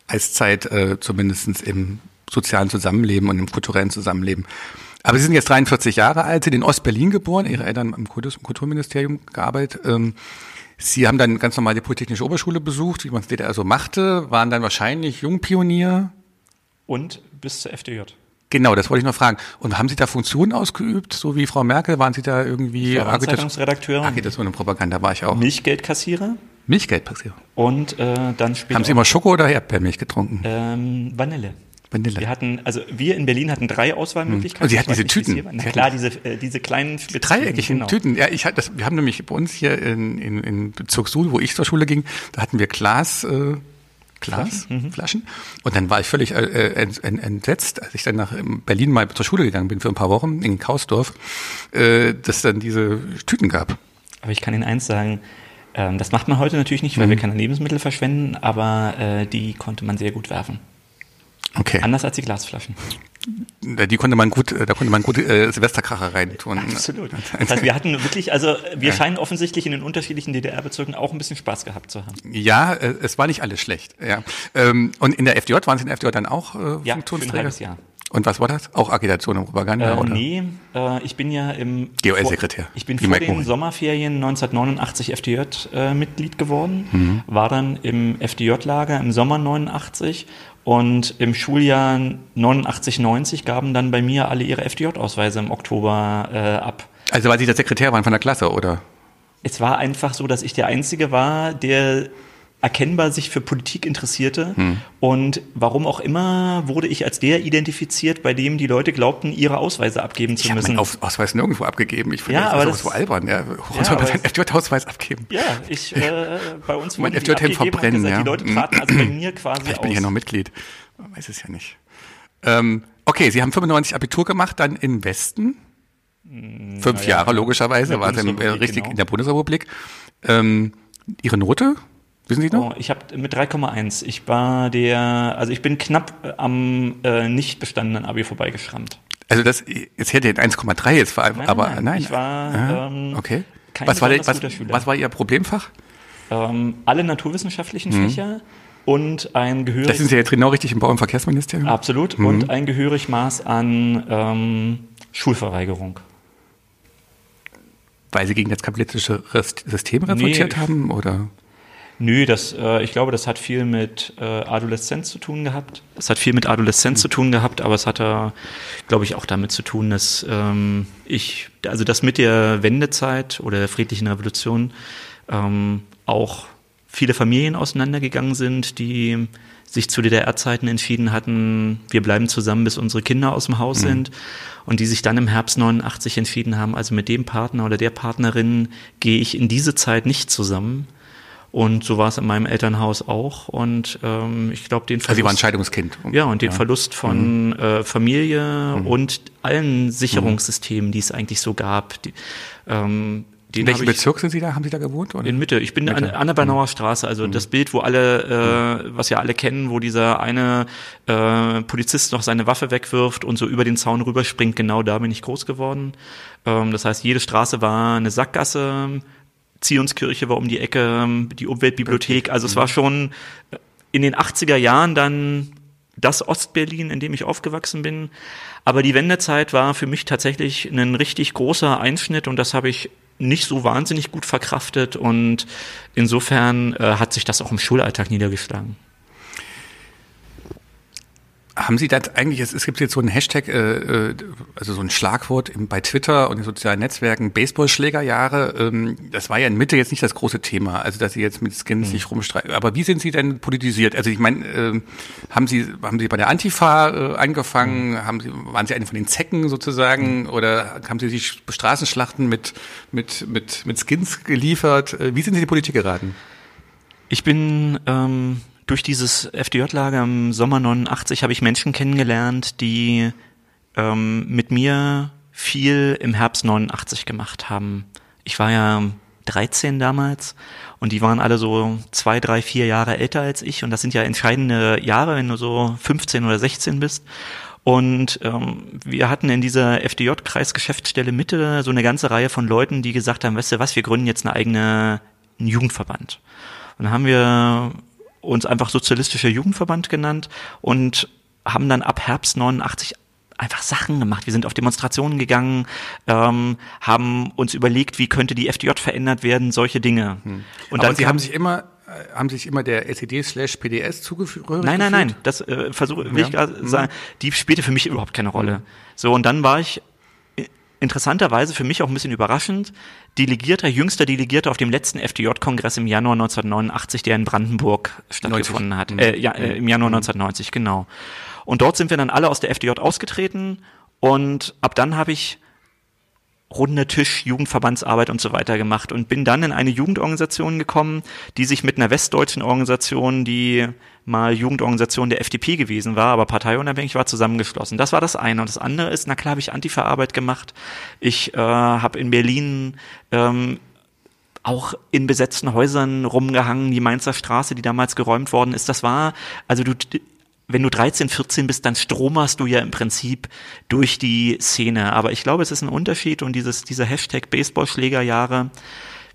Eiszeit, äh, zumindest im sozialen Zusammenleben und im kulturellen Zusammenleben. Aber Sie sind jetzt 43 Jahre alt, sind in Ostberlin geboren, Ihre Eltern im Kulturministerium gearbeitet. Ähm, Sie haben dann ganz normal die Polytechnische Oberschule besucht, wie man es DDR so machte, waren dann wahrscheinlich Jungpionier, Und bis zur FDJ. Genau, das wollte ich noch fragen. Und haben Sie da Funktionen ausgeübt, so wie Frau Merkel? Waren Sie da irgendwie Zeitungsredakteur, Agitation und Propaganda war ich auch. Milchgeldkassierer Milchgeldpassierer. und äh, dann später Haben Sie immer Schoko oder Erdbeermilch getrunken? ähm, Vanille. Vanille. Wir hatten, also wir in Berlin hatten drei Auswahlmöglichkeiten. Und Sie hatten Ich weiß diese nicht, Tüten. Na Sie klar, diese, äh, diese kleinen Spitztüten, Dreieckigen genau. Tüten. Ja, ich hatte das, wir haben nämlich bei uns hier in, in, in Bezirk Suhl, wo ich zur Schule ging, da hatten wir Glas, äh, Glas, Mhm. Flaschen. Und dann war ich völlig äh, ent, entsetzt, als ich dann nach ähm, Berlin mal zur Schule gegangen bin für ein paar Wochen in Kausdorf, äh, dass dann diese Tüten gab. Aber ich kann Ihnen eins sagen, ähm, das macht man heute natürlich nicht, Mhm. weil wir keine Lebensmittel verschwenden, aber äh, die konnte man sehr gut werfen. Okay. Anders als die Glasflaschen. Da- Die konnte man gut, äh, da konnte man gut äh, Silvesterkracher reintun. Absolut. [LAUGHS] Das heißt, wir hatten wirklich, also wir scheinen offensichtlich in den unterschiedlichen DDR-Bezirken auch ein bisschen Spaß gehabt zu haben. Ja, äh, es war nicht alles schlecht. Ja. Ähm, und in der FDJ, waren Sie in der FDJ dann auch äh, Ja, für ein halbes Jahr. Und was war das? Auch Agitation und Propaganda? Äh, oder? nee, äh, ich bin ja im GOL-Sekretär. Ich bin Wie vor den Morin. Sommerferien 1989 FDJ-Mitglied geworden, Mhm. war dann im FDJ-Lager im Sommer 89 und im Schuljahr 89, 90 gaben dann bei mir alle ihre FDJ-Ausweise im Oktober äh, ab. Also weil Sie der Sekretär waren von der Klasse, oder? Es war einfach so, dass ich der Einzige war, der erkennbar sich für Politik interessierte. Hm. Und warum auch immer wurde ich als der identifiziert, bei dem die Leute glaubten, ihre Ausweise abgeben zu Ich habe müssen. meinen Auf Ausweis nirgendwo abgegeben. Ich finde Ja, das aber das- so albern. Ja. Warum Ja, soll man seinen FDJ-Ausweis abgeben? Ja, ich, äh, bei uns [LAUGHS] Mein wurden die FDJ-Hemd abgegeben, verbrennen, gesagt, ja. Die Leute traten also bei mir [CLEARS THROAT] quasi Vielleicht aus. bin ich ja noch Mitglied. Man weiß es ja nicht. Ähm, okay, Sie haben 95 Abitur gemacht, dann im Westen. Fünf naja, Jahre logischerweise, war Bundesrepublik, richtig genau. in der Bundesrepublik. Ähm, Ihre Note? Wissen Sie noch? Oh, ich habe mit 3,1. Ich war der, also ich bin knapp äh, am äh, nicht bestandenen Abi vorbeigeschrammt. Also das, jetzt hätte ich 1,3 jetzt vor allem, Nein, aber nein, nein. ich war, Ah, ähm, okay. kein Was war, der, was, was war Ihr Problemfach? Ähm, alle naturwissenschaftlichen Fächer und ein Mhm. Das gehörig sind Sie jetzt genau richtig im Bau- und Verkehrsministerium? absolut Mhm. und ein gehörig Maß an ähm, Schulverweigerung. Weil Sie gegen das kapitalistische System revoltiert Nee. haben? Oder? Nö, das, äh, ich glaube, das hat viel mit äh, Adoleszenz zu tun gehabt. Das hat viel mit Adoleszenz zu tun gehabt, aber es hatte, glaube ich, auch damit zu tun, dass ähm, ich, also dass mit der Wendezeit oder der friedlichen Revolution ähm, auch viele Familien auseinandergegangen sind, die sich zu DDR-Zeiten entschieden hatten, wir bleiben zusammen, bis unsere Kinder aus dem Haus sind. Und die sich dann im Herbst 89 entschieden haben, also mit dem Partner oder der Partnerin gehe ich in diese Zeit nicht zusammen. Und so war es in meinem Elternhaus auch. Und ähm, ich glaube, den Also Sie waren Verlust, Scheidungskind. ja, und den Verlust von äh, Familie und allen Sicherungssystemen, die es eigentlich so gab, die, ähm, In welchem Bezirk sind Sie da? Haben Sie da gewohnt? Oder? in Mitte. Ich bin an, Mitte. an der Bernauer Straße, also das Bild, wo alle, äh, was ja alle kennen, wo dieser eine äh, Polizist noch seine Waffe wegwirft und so über den Zaun rüberspringt, genau da bin ich groß geworden. Ähm, das heißt, jede Straße war eine Sackgasse, Zionskirche war um die Ecke, die Umweltbibliothek, also es war schon in den 80er Jahren dann das Ostberlin, in dem ich aufgewachsen bin. Aber die Wendezeit war für mich tatsächlich ein richtig großer Einschnitt und das habe ich nicht so wahnsinnig gut verkraftet und insofern äh, hat sich das auch im Schulalltag niedergeschlagen. Haben Sie das eigentlich, es, gibt jetzt so ein Hashtag, äh, äh also so ein Schlagwort bei Twitter und den sozialen Netzwerken, Baseballschlägerjahre. Ähm, das war ja in Mitte jetzt nicht das große Thema, also dass Sie jetzt mit Skins mhm. sich rumstreiten. Aber wie sind Sie denn politisiert? Also ich meine, äh, haben Sie haben Sie bei der Antifa äh, angefangen? Mhm. Haben Sie, waren Sie eine von den Zecken sozusagen? Mhm. Oder haben Sie sich Straßenschlachten mit, mit, mit, mit Skins geliefert? Äh, wie sind Sie in die Politik geraten? Ich bin... Ähm durch dieses FDJ-Lager im Sommer 89 habe ich Menschen kennengelernt, die ähm, mit mir viel im Herbst 89 gemacht haben. Ich war ja 13 damals und die waren alle so zwei, drei, vier Jahre älter als ich und das sind ja entscheidende Jahre, wenn du so 15 oder 16 bist. Und ähm, wir hatten in dieser FDJ-Kreisgeschäftsstelle Mitte so eine ganze Reihe von Leuten, die gesagt haben, weißt du was, wir gründen jetzt eine eigene einen Jugendverband. Und dann haben wir uns einfach Sozialistischer Jugendverband genannt und haben dann ab Herbst 89 einfach Sachen gemacht. Wir sind auf Demonstrationen gegangen, ähm, haben uns überlegt, wie könnte die FDJ verändert werden, solche Dinge. Hm. Und dann Sie haben sich immer äh, haben sich immer der SED slash PDS zugeführt? Nein, nein, nein. Das äh, versuche will ja. ich gerade hm. sagen. Die spielte für mich überhaupt keine Rolle. Hm. So und dann war ich interessanterweise für mich auch ein bisschen überraschend, Delegierter, jüngster Delegierter auf dem letzten FDJ-Kongress im Januar 1989, der in Brandenburg stattgefunden 90. hat. Mhm. Äh, ja, äh, Im Januar 1990, mhm. genau. Und dort sind wir dann alle aus der FDJ ausgetreten und ab dann habe ich runde Tisch, Jugendverbandsarbeit und so weiter gemacht und bin dann in eine Jugendorganisation gekommen, die sich mit einer westdeutschen Organisation, die mal Jugendorganisation der FDP gewesen war, aber parteiunabhängig war, zusammengeschlossen. Das war das eine. Und das andere ist, na klar, habe ich Antifa-Arbeit gemacht. Ich äh, habe in Berlin ähm, auch in besetzten Häusern rumgehangen, die Mainzer Straße, die damals geräumt worden ist. Das war, also du, wenn du 13, 14 bist, dann stromerst du ja im Prinzip durch die Szene. Aber ich glaube, es ist ein Unterschied und dieses, dieser Hashtag Baseballschlägerjahre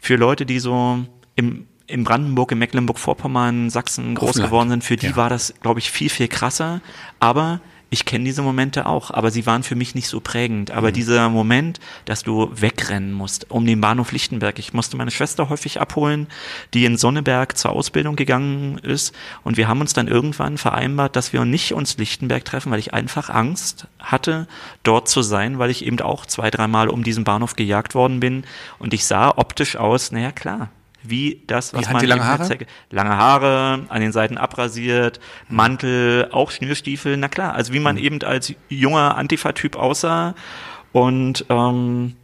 für Leute, die so im, in Brandenburg, in Mecklenburg-Vorpommern, Sachsen groß Offenland. geworden sind, für die ja. war das, glaube ich, viel, viel krasser. Aber ich kenne diese Momente auch, aber sie waren für mich nicht so prägend. Aber mhm. dieser Moment, dass du wegrennen musst um den Bahnhof Lichtenberg. Ich musste meine Schwester häufig abholen, die in Sonneberg zur Ausbildung gegangen ist. Und wir haben uns dann irgendwann vereinbart, dass wir nicht uns Lichtenberg treffen, weil ich einfach Angst hatte, dort zu sein, weil ich eben auch zwei, dreimal um diesen Bahnhof gejagt worden bin. Und ich sah optisch aus, naja klar, wie das, was wie man lange Haare? Netzwerke, lange Haare, an den Seiten abrasiert, Mantel, auch Schnürstiefel, na klar, also wie man mhm. eben als junger Antifa-Typ aussah und ähm,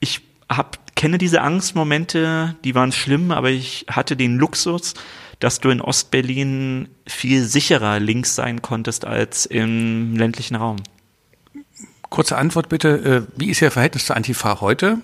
ich hab, kenne diese Angstmomente, die waren schlimm, aber ich hatte den Luxus, dass du in Ostberlin viel sicherer links sein konntest als im ländlichen Raum. Kurze Antwort bitte. Äh, wie ist Ihr Verhältnis zur Antifa heute?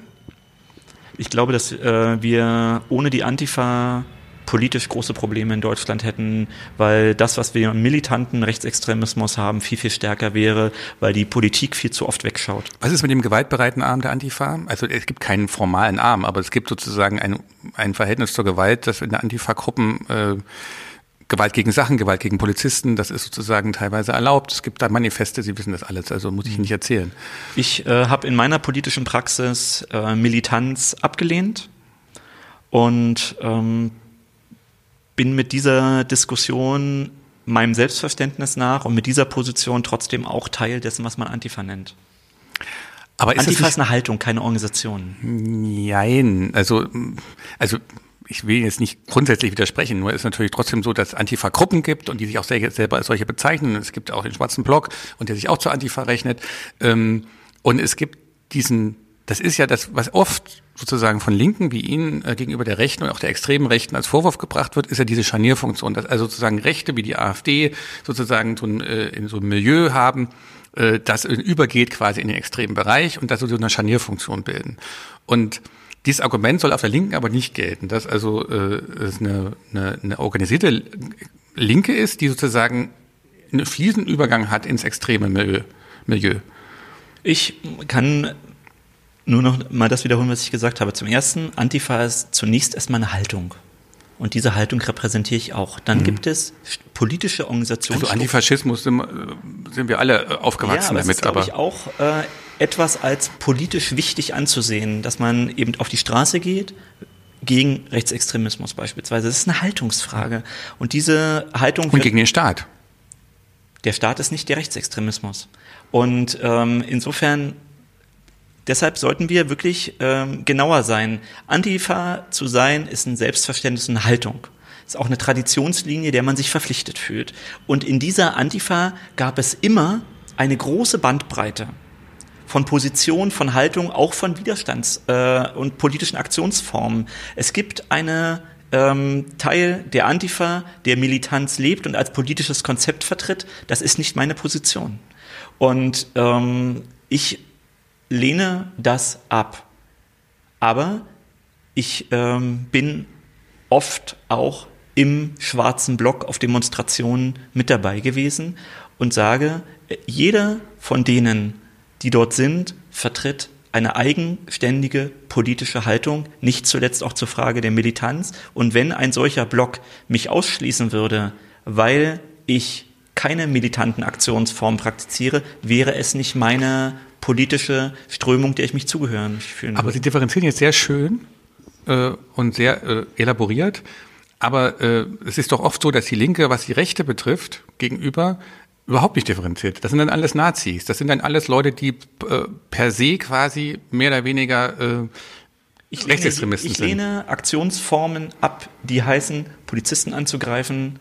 Ich glaube, dass äh, wir ohne die Antifa politisch große Probleme in Deutschland hätten, weil das, was wir im militanten Rechtsextremismus haben, viel, viel stärker wäre, weil die Politik viel zu oft wegschaut. Was ist mit dem gewaltbereiten Arm der Antifa? Also es gibt keinen formalen Arm, aber es gibt sozusagen ein, ein Verhältnis zur Gewalt, das in der Antifa-Gruppen äh, Gewalt gegen Sachen, Gewalt gegen Polizisten, das ist sozusagen teilweise erlaubt. Es gibt da Manifeste, Sie wissen das alles, also muss ich Ihnen nicht erzählen. Ich äh, habe in meiner politischen Praxis äh, Militanz abgelehnt und ähm, bin mit dieser Diskussion meinem Selbstverständnis nach und mit dieser Position trotzdem auch Teil dessen, was man Antifa nennt. Aber ist Antifa ist eine Haltung, keine Organisation. Nein, also, also ich will jetzt nicht grundsätzlich widersprechen, nur ist natürlich trotzdem so, dass es Antifa-Gruppen gibt und die sich auch selber als solche bezeichnen. Es gibt auch den schwarzen Block und der sich auch zur Antifa rechnet. Ähm, und es gibt diesen, das ist ja das, was oft sozusagen von Linken wie Ihnen äh, gegenüber der Rechten und auch der extremen Rechten als Vorwurf gebracht wird, ist ja diese Scharnierfunktion, dass also sozusagen Rechte wie die AfD sozusagen so ein, äh, in so einem Milieu haben, äh, das übergeht quasi in den extremen Bereich und das so eine Scharnierfunktion bilden. Und dieses Argument soll auf der Linken aber nicht gelten, dass also äh, es eine, eine, eine organisierte Linke ist, die sozusagen einen fließenden Übergang hat ins extreme Milieu. Milieu. Ich kann nur noch mal das wiederholen, was ich gesagt habe. Zum ersten, Antifa ist zunächst erstmal eine Haltung. Und diese Haltung repräsentiere ich auch. Dann mhm. gibt es politische Organisationen. Also Antifaschismus sind, sind wir alle äh, aufgewachsen ja, aber damit. Ist, aber ich auch äh, etwas als politisch wichtig anzusehen, dass man eben auf die Straße geht, gegen Rechtsextremismus beispielsweise. Das ist eine Haltungsfrage. Und diese Haltung. Und gegen den Staat. Der Staat ist nicht der Rechtsextremismus. Und ähm, insofern, deshalb sollten wir wirklich ähm, genauer sein. Antifa zu sein ist ein Selbstverständnis, eine Haltung. Ist auch eine Traditionslinie, der man sich verpflichtet fühlt. Und in dieser Antifa gab es immer eine große Bandbreite von Position, von Haltung, auch von Widerstands- äh, und politischen Aktionsformen. Es gibt eine ähm, Teil der Antifa, der Militanz lebt und als politisches Konzept vertritt. Das ist nicht meine Position. Und ähm, ich lehne das ab. Aber ich ähm, bin oft auch im schwarzen Block auf Demonstrationen mit dabei gewesen und sage, jeder von denen, die dort sind, vertritt eine eigenständige politische Haltung, nicht zuletzt auch zur Frage der Militanz. Und wenn ein solcher Block mich ausschließen würde, weil ich keine militanten Aktionsformen praktiziere, wäre es nicht meine politische Strömung, der ich mich zugehören fühlen Aber Sie differenzieren jetzt sehr schön äh, und sehr äh, elaboriert. Aber äh, es ist doch oft so, dass die Linke, was die Rechte betrifft, gegenüber überhaupt nicht differenziert. Das sind dann alles Nazis. Das sind dann alles Leute, die äh, per se quasi mehr oder weniger äh, ich Rechtsextremisten lehne, ich lehne Aktionsformen ab, die heißen, Polizisten anzugreifen,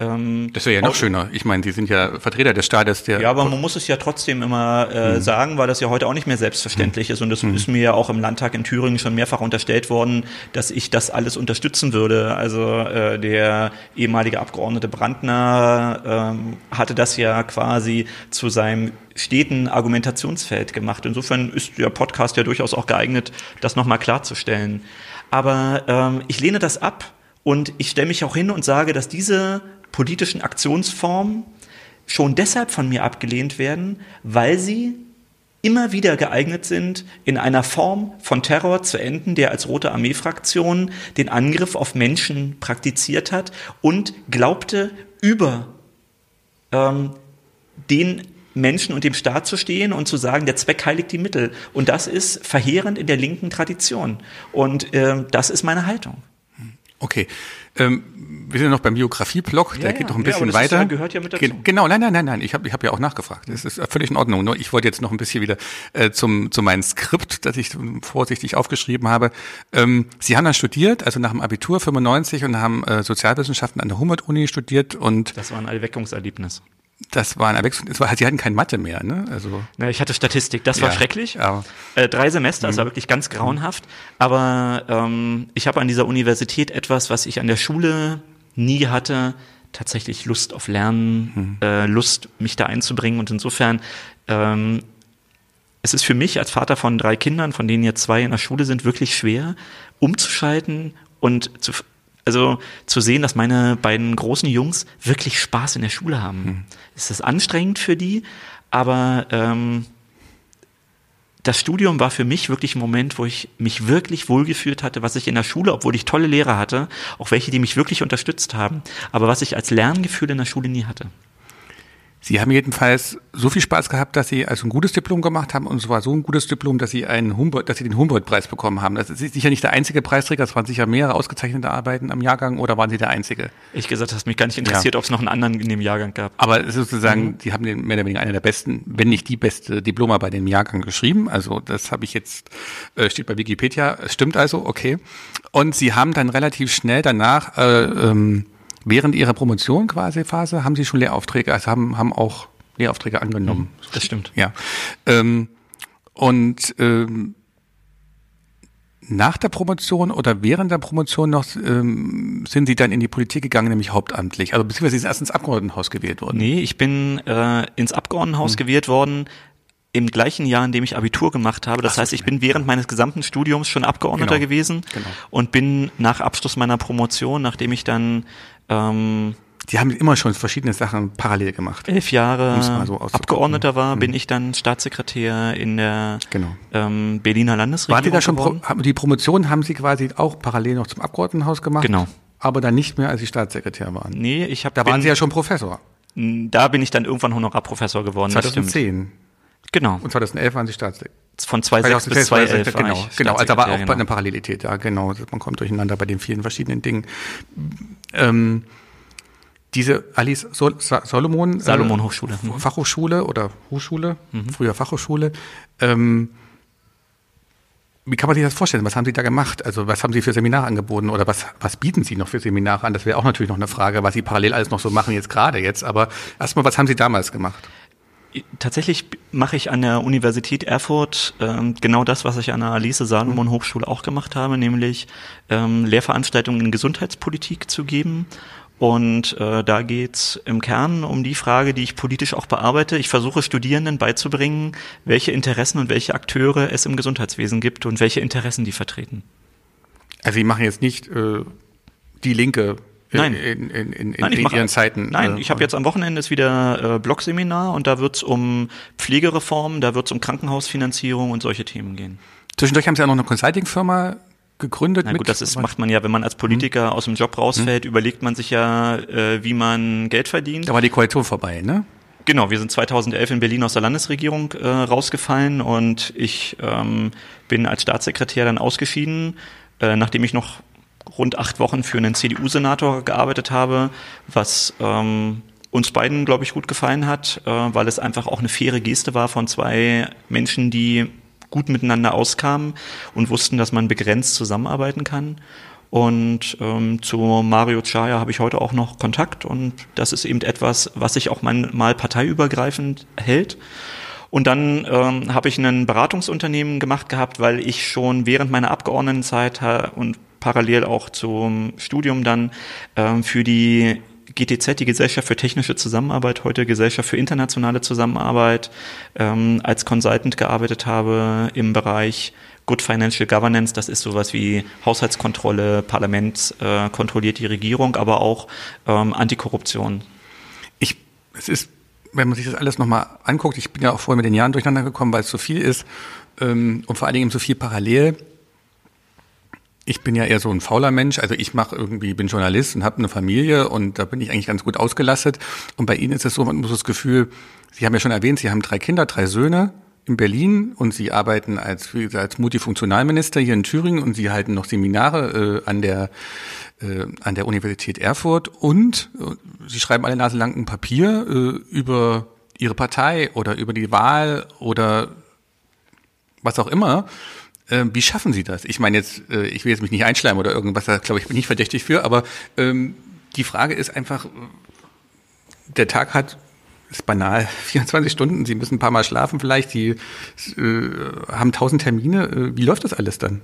ähm, das wäre ja noch schöner. Ich meine, Sie sind ja Vertreter des Staates. Der ja, aber man muss es ja trotzdem immer äh, mhm. sagen, weil das ja heute auch nicht mehr selbstverständlich mhm. ist. Und das mhm. ist mir ja auch im Landtag in Thüringen schon mehrfach unterstellt worden, dass ich das alles unterstützen würde. Also äh, der ehemalige Abgeordnete Brandner ähm, hatte das ja quasi zu seinem steten Argumentationsfeld gemacht. Insofern ist der Podcast ja durchaus auch geeignet, das nochmal klarzustellen. Aber ähm, ich lehne das ab und ich stelle mich auch hin und sage, dass diese politischen Aktionsformen schon deshalb von mir abgelehnt werden, weil sie immer wieder geeignet sind, in einer Form von Terror zu enden, der als Rote Armee-Fraktion den Angriff auf Menschen praktiziert hat und glaubte, über ähm, den Menschen und dem Staat zu stehen und zu sagen, der Zweck heiligt die Mittel. Und das ist verheerend in der linken Tradition. Und äh, das ist meine Haltung. Okay. Ähm, wir sind noch beim Biografie-Blog, ja, der geht noch ein bisschen ja, weiter. Ja, gehört ja mit dazu. Genau, nein, nein, nein, nein. Ich habe ich hab ja auch nachgefragt. Das ist völlig in Ordnung. Nur ich wollte jetzt noch ein bisschen wieder äh, zum zu meinem Skript, das ich vorsichtig aufgeschrieben habe. Ähm, Sie haben dann studiert, also nach dem Abitur 95 und haben äh, Sozialwissenschaften an der Humboldt-Uni studiert und das war ein Erweckungserlebnis. Das war ein Erwechslung. Es war, Sie hatten kein Mathe mehr, ne? Also. Na, ich hatte Statistik. Das war ja, schrecklich. Äh, drei Semester, mhm. das war wirklich ganz grauenhaft. Aber ähm, ich habe an dieser Universität etwas, was ich an der Schule nie hatte, tatsächlich Lust auf Lernen, mhm. äh, Lust, mich da einzubringen. Und insofern, ähm, es ist für mich als Vater von drei Kindern, von denen jetzt zwei in der Schule sind, wirklich schwer, umzuschalten und zu, also zu sehen, dass meine beiden großen Jungs wirklich Spaß in der Schule haben. Mhm. Es ist anstrengend für die, aber ähm, das Studium war für mich wirklich ein Moment, wo ich mich wirklich wohlgefühlt hatte, was ich in der Schule, obwohl ich tolle Lehrer hatte, auch welche, die mich wirklich unterstützt haben, aber was ich als Lerngefühl in der Schule nie hatte. Sie haben jedenfalls so viel Spaß gehabt, dass Sie also ein gutes Diplom gemacht haben und zwar so ein gutes Diplom, dass Sie einen Humboldt, dass Sie den Humboldt-Preis bekommen haben. Das ist sicher nicht der einzige Preisträger, es waren sicher mehrere ausgezeichnete Arbeiten am Jahrgang oder waren Sie der einzige? Ich gesagt, das hat mich gar nicht interessiert, ja. ob es noch einen anderen in dem Jahrgang gab. Aber es ist sozusagen, mhm. Sie haben den mehr oder weniger einer der besten, wenn nicht die beste Diplomarbeit im Jahrgang geschrieben. Also das habe ich jetzt, äh, steht bei Wikipedia, stimmt also, okay. Und Sie haben dann relativ schnell danach äh, ähm, während Ihrer Promotion quasi Phase haben Sie schon Lehraufträge, also haben, haben auch Lehraufträge angenommen. Mhm, das stimmt. Ja. Ähm, und ähm, nach der Promotion oder während der Promotion noch ähm, sind Sie dann in die Politik gegangen, nämlich hauptamtlich? Also beziehungsweise Sie sind erst ins Abgeordnetenhaus gewählt worden? Nee, ich bin äh, ins Abgeordnetenhaus hm. gewählt worden im gleichen Jahr, in dem ich Abitur gemacht habe. Das Ach, heißt, ich bin während meines gesamten Studiums schon Abgeordneter genau. gewesen genau. und bin nach Abschluss meiner Promotion, nachdem ich dann ähm, die haben immer schon verschiedene Sachen parallel gemacht. Elf Jahre so Abgeordneter war, mhm. bin ich dann Staatssekretär in der genau. ähm, Berliner Landesregierung. War die da schon Pro die Promotion haben Sie quasi auch parallel noch zum Abgeordnetenhaus gemacht? Genau. Aber dann nicht mehr, als Sie Staatssekretär waren. Nee, ich habe. Da waren Sie ja schon Professor. Da bin ich dann irgendwann Honorarprofessor geworden. 2010. Genau. Und 2011 waren Sie Staatssekretär. Von 2006 bis 2011 Genau, genau. Also da war auch genau. eine Parallelität, ja, genau. Man kommt durcheinander bei den vielen verschiedenen Dingen. Ähm, Diese Alice Sol Solomon, Salomon Hochschule. Äh, Fachhochschule oder Hochschule, mhm. früher Fachhochschule. Ähm, wie kann man sich das vorstellen? Was haben Sie da gemacht? Also was haben Sie für Seminare angeboten oder was, was bieten Sie noch für Seminare an? Das wäre auch natürlich noch eine Frage, was Sie parallel alles noch so machen jetzt gerade jetzt. Aber erstmal, was haben Sie damals gemacht? Tatsächlich mache ich an der Universität Erfurt ähm, genau das, was ich an der Alice Salomon Hochschule auch gemacht habe, nämlich ähm, Lehrveranstaltungen in Gesundheitspolitik zu geben. Und äh, da geht's im Kern um die Frage, die ich politisch auch bearbeite. Ich versuche Studierenden beizubringen, welche Interessen und welche Akteure es im Gesundheitswesen gibt und welche Interessen die vertreten. Also Sie machen jetzt nicht äh, die Linke Nein. in, in, in, nein, in ihren Zeiten. Nein, äh, ich habe jetzt am Wochenende ist wieder äh, Blogseminar und da wird's um Pflegereform, da wird's um Krankenhausfinanzierung und solche Themen gehen. Zwischendurch haben Sie ja noch eine Consulting-Firma gegründet. Na gut, das ist, macht man ja, wenn man als Politiker mhm. aus dem Job rausfällt, mhm. überlegt man sich ja, äh, wie man Geld verdient. Da war die Koalition vorbei, ne? Genau, wir sind 2011 in Berlin aus der Landesregierung äh, rausgefallen und ich ähm, bin als Staatssekretär dann ausgeschieden, äh, nachdem ich noch rund acht Wochen für einen CDU-Senator gearbeitet habe, was ähm, uns beiden, glaube ich, gut gefallen hat, äh, weil es einfach auch eine faire Geste war von zwei Menschen, die gut miteinander auskamen und wussten, dass man begrenzt zusammenarbeiten kann. Und ähm, zu Mario Chaya habe ich heute auch noch Kontakt und das ist eben etwas, was sich auch mal parteiübergreifend hält. Und dann ähm, habe ich ein Beratungsunternehmen gemacht gehabt, weil ich schon während meiner Abgeordnetenzeit und parallel auch zum Studium dann ähm, für die GTZ, die Gesellschaft für technische Zusammenarbeit, heute Gesellschaft für internationale Zusammenarbeit, ähm, als Consultant gearbeitet habe im Bereich Good Financial Governance. Das ist sowas wie Haushaltskontrolle, Parlament äh, kontrolliert die Regierung, aber auch ähm, Antikorruption. Ich, es ist, wenn man sich das alles nochmal anguckt, ich bin ja auch vorher mit den Jahren durcheinander gekommen, weil es so viel ist ähm, und vor allen Dingen so viel parallel ich bin ja eher so ein fauler Mensch. Also ich mache irgendwie, bin Journalist und habe eine Familie und da bin ich eigentlich ganz gut ausgelastet. Und bei Ihnen ist es so, man muss das Gefühl, Sie haben ja schon erwähnt, Sie haben drei Kinder, drei Söhne in Berlin und Sie arbeiten als, als Multifunktionalminister hier in Thüringen und Sie halten noch Seminare äh, an der äh, an der Universität Erfurt und äh, Sie schreiben alle Nase lang ein Papier äh, über Ihre Partei oder über die Wahl oder was auch immer. Ähm, wie schaffen Sie das? Ich meine jetzt, äh, ich will jetzt mich nicht einschleimen oder irgendwas, da glaube ich bin nicht verdächtig für, aber ähm, die Frage ist einfach, der Tag hat ist banal, [LAUGHS] 24 Stunden, Sie müssen ein paar Mal schlafen vielleicht, Sie äh, haben tausend Termine. Äh, wie läuft das alles dann?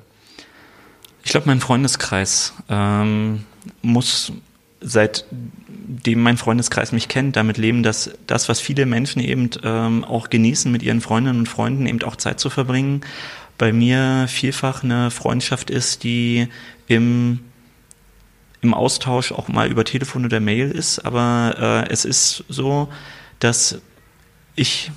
Ich glaube, mein Freundeskreis ähm, muss seitdem mein Freundeskreis mich kennt, damit leben, dass das, was viele Menschen eben ähm, auch genießen, mit ihren Freundinnen und Freunden eben auch Zeit zu verbringen bei mir vielfach eine Freundschaft ist, die im, im Austausch auch mal über Telefon oder Mail ist. Aber äh, es ist so, dass ich,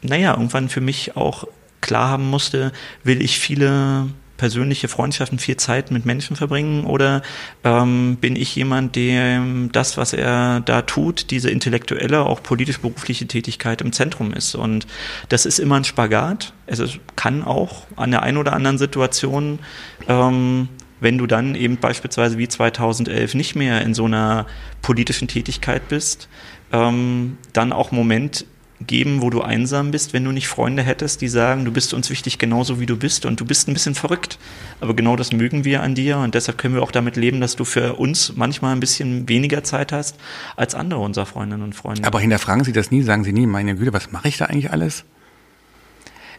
naja, irgendwann für mich auch klar haben musste, will ich viele persönliche Freundschaften, viel Zeit mit Menschen verbringen oder ähm, bin ich jemand, der das, was er da tut, diese intellektuelle, auch politisch-berufliche Tätigkeit im Zentrum ist? Und das ist immer ein Spagat. Es kann auch an der einen oder anderen Situation ähm, wenn du dann eben beispielsweise wie 2011 nicht mehr in so einer politischen Tätigkeit bist, ähm, dann auch Moment geben, wo du einsam bist, wenn du nicht Freunde hättest, die sagen, du bist uns wichtig genauso wie du bist und du bist ein bisschen verrückt. Aber genau das mögen wir an dir und deshalb können wir auch damit leben, dass du für uns manchmal ein bisschen weniger Zeit hast als andere unserer Freundinnen und Freunde. Aber hinterfragen Sie das nie, sagen Sie nie, meine Güte, was mache ich da eigentlich alles?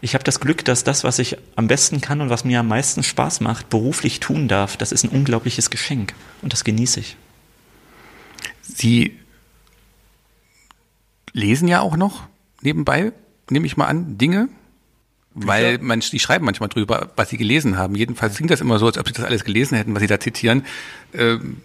Ich habe das Glück, dass das, was ich am besten kann und was mir am meisten Spaß macht, beruflich tun darf. Das ist ein unglaubliches Geschenk und das genieße ich. Sie lesen ja auch noch nebenbei, nehme ich mal an, Dinge, weil man, die schreiben manchmal drüber, was sie gelesen haben. Jedenfalls klingt das immer so, als ob sie das alles gelesen hätten, was sie da zitieren. Ähm,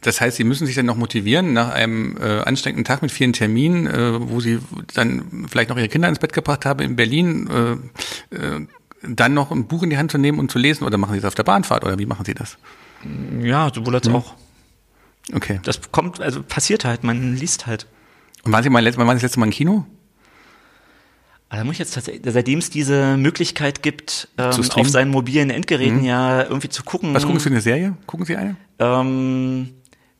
das heißt, sie müssen sich dann noch motivieren nach einem äh, anstrengenden Tag mit vielen Terminen, äh, wo sie dann vielleicht noch ihre Kinder ins Bett gebracht haben in Berlin, äh, dann noch ein Buch in die Hand zu nehmen und zu lesen oder machen sie das auf der Bahnfahrt oder wie machen sie das? Ja, sowohl als mhm. auch. Okay. Das kommt, also passiert halt, man liest halt. Und waren Sie mal, wann waren Sie das letzte Mal im Kino? Da muss ich jetzt tatsächlich, seitdem es diese Möglichkeit gibt, ähm, auf seinen mobilen Endgeräten mhm. ja irgendwie zu gucken. Was gucken Sie für eine Serie? Gucken Sie eine? Ähm,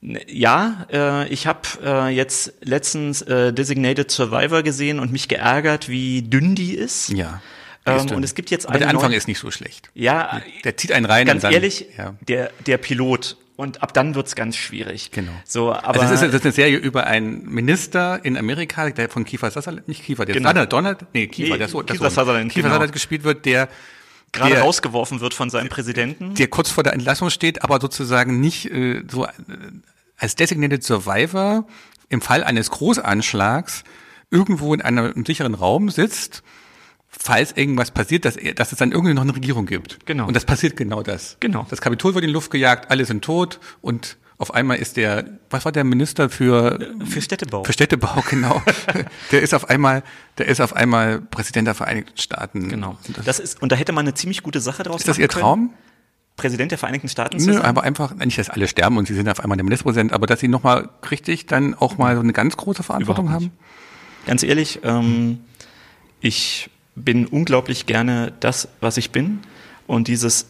Ja, äh, ich habe äh, jetzt letztens äh, Designated Survivor gesehen und mich geärgert, wie dünn die ist. Ja. Ähm, und es gibt jetzt Aber der Anfang ist nicht so schlecht. Ja, Der zieht einen rein ganz und dann, ehrlich, Ja. der, der Pilot. Und ab dann wird's ganz schwierig. Genau. So, aber also es ist, das ist eine Serie über einen Minister in Amerika, der von Kiefer Sutherland, nicht Kiefer, der Genau. Donald, Donald, nee, Kiefer, Nee, der so, Kiefer Sutherland, Kiefer genau. Sutherland gespielt wird, der gerade der, rausgeworfen wird von seinem Präsidenten. der kurz vor der Entlassung steht, aber sozusagen nicht äh, so äh, als designated Survivor im Fall eines Großanschlags irgendwo in einem sicheren Raum sitzt, falls irgendwas passiert, dass, er, dass es dann irgendwie noch eine Regierung gibt. Genau. Und das passiert genau das. Genau. Das Kapitol wird in die Luft gejagt, alle sind tot und auf einmal ist der, was war der Minister für für Städtebau. für Städtebau, [LAUGHS] genau. der ist auf einmal, der ist auf einmal Präsident der Vereinigten Staaten. genau. Und Das, Das ist, und da hätte man eine ziemlich gute Sache draus ist das Ihr können. Traum? Präsident der Vereinigten Staaten zu Nö, sein? aber einfach, nicht, dass alle sterben und sie sind auf einmal der Ministerpräsident, aber dass sie nochmal richtig dann auch mal so eine ganz große Verantwortung haben. Ganz ehrlich, ähm, ich bin unglaublich gerne das, was ich bin. Und dieses,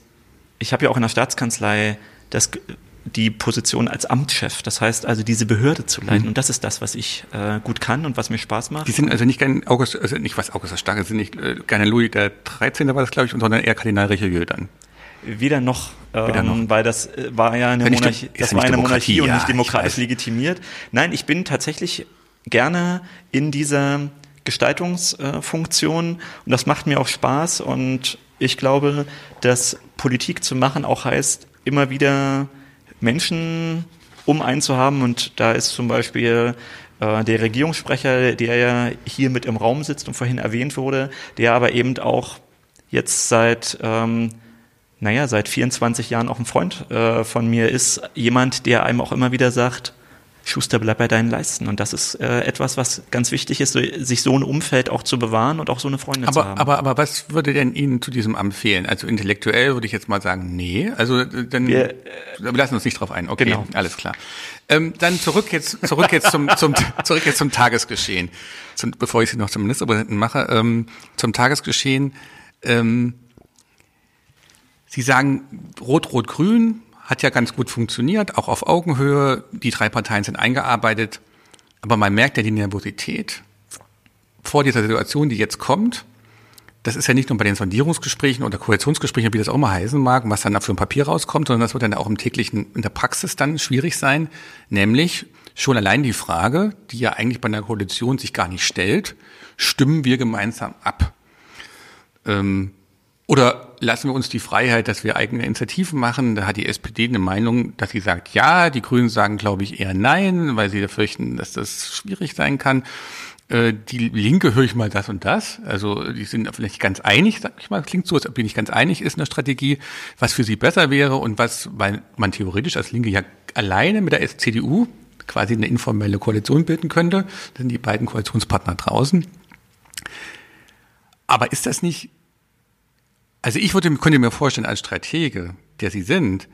ich habe ja auch in der Staatskanzlei das, die Position als Amtschef. Das heißt also, diese Behörde zu leiten. Und das ist das, was ich äh, gut kann und was mir Spaß macht. Die sind also nicht gern August, also nicht was August der Starke, sind nicht äh, gerne Louis der 13. war das, glaube ich, sondern eher Kardinal Richelieu dann. Weder noch, ähm, Weder noch. weil das äh, war ja eine Ja, Monarchie, das war eine Monarchie und ja, nicht ich demokratisch legitimiert. Nein, ich bin tatsächlich gerne in dieser Gestaltungsfunktion. Und das macht mir auch Spaß. Und ich glaube, dass Politik zu machen auch heißt, immer wieder Menschen um einen zu haben. Und da ist zum Beispiel äh, der Regierungssprecher, der ja hier mit im Raum sitzt und vorhin erwähnt wurde, der aber eben auch jetzt seit ähm, naja, seit 24 Jahren auch ein Freund äh, von mir ist, jemand, der einem auch immer wieder sagt, Schuster, bleib bei deinen Leisten. Und das ist äh, etwas, was ganz wichtig ist, sich so ein Umfeld auch zu bewahren und auch so eine Freundin zu Aber, haben. aber, aber was würde denn Ihnen zu diesem Amt fehlen? Also intellektuell würde ich jetzt mal sagen, nee. Also äh, dann Wir, wir lassen uns nicht drauf ein. Okay, genau. alles klar. Ähm, dann zurück jetzt, zurück jetzt zum, zum [LAUGHS] zurück jetzt zum Tagesgeschehen. Zum, bevor ich Sie noch zum Ministerpräsidenten mache, ähm, zum Tagesgeschehen. Ähm, Sie sagen, Rot-Rot-Grün hat ja ganz gut funktioniert, auch auf Augenhöhe. Die drei Parteien sind eingearbeitet. Aber man merkt ja die Nervosität vor dieser Situation, die jetzt kommt. Das ist ja nicht nur bei den Sondierungsgesprächen oder Koalitionsgesprächen, wie das auch mal heißen mag, was dann so ein Papier rauskommt, sondern das wird dann auch im täglichen, in der Praxis dann schwierig sein. Nämlich schon allein die Frage, die ja eigentlich bei einer Koalition sich gar nicht stellt, stimmen wir gemeinsam ab? Ähm, oder lassen wir uns die Freiheit, dass wir eigene Initiativen machen? Da hat die SPD eine Meinung, dass sie sagt ja, die Grünen sagen, glaube ich, eher nein, weil sie fürchten, dass das schwierig sein kann. Äh, Die Linke höre ich mal das und das. Also die sind vielleicht ganz einig, sag ich mal. Klingt so, als ob die nicht ganz einig ist in der Strategie, was für sie besser wäre und was, weil man theoretisch als Linke ja alleine mit der CDU quasi eine informelle Koalition bilden könnte. Da sind die beiden Koalitionspartner draußen. Aber ist das nicht also ich würde, könnte mir vorstellen, als Stratege, der Sie sind,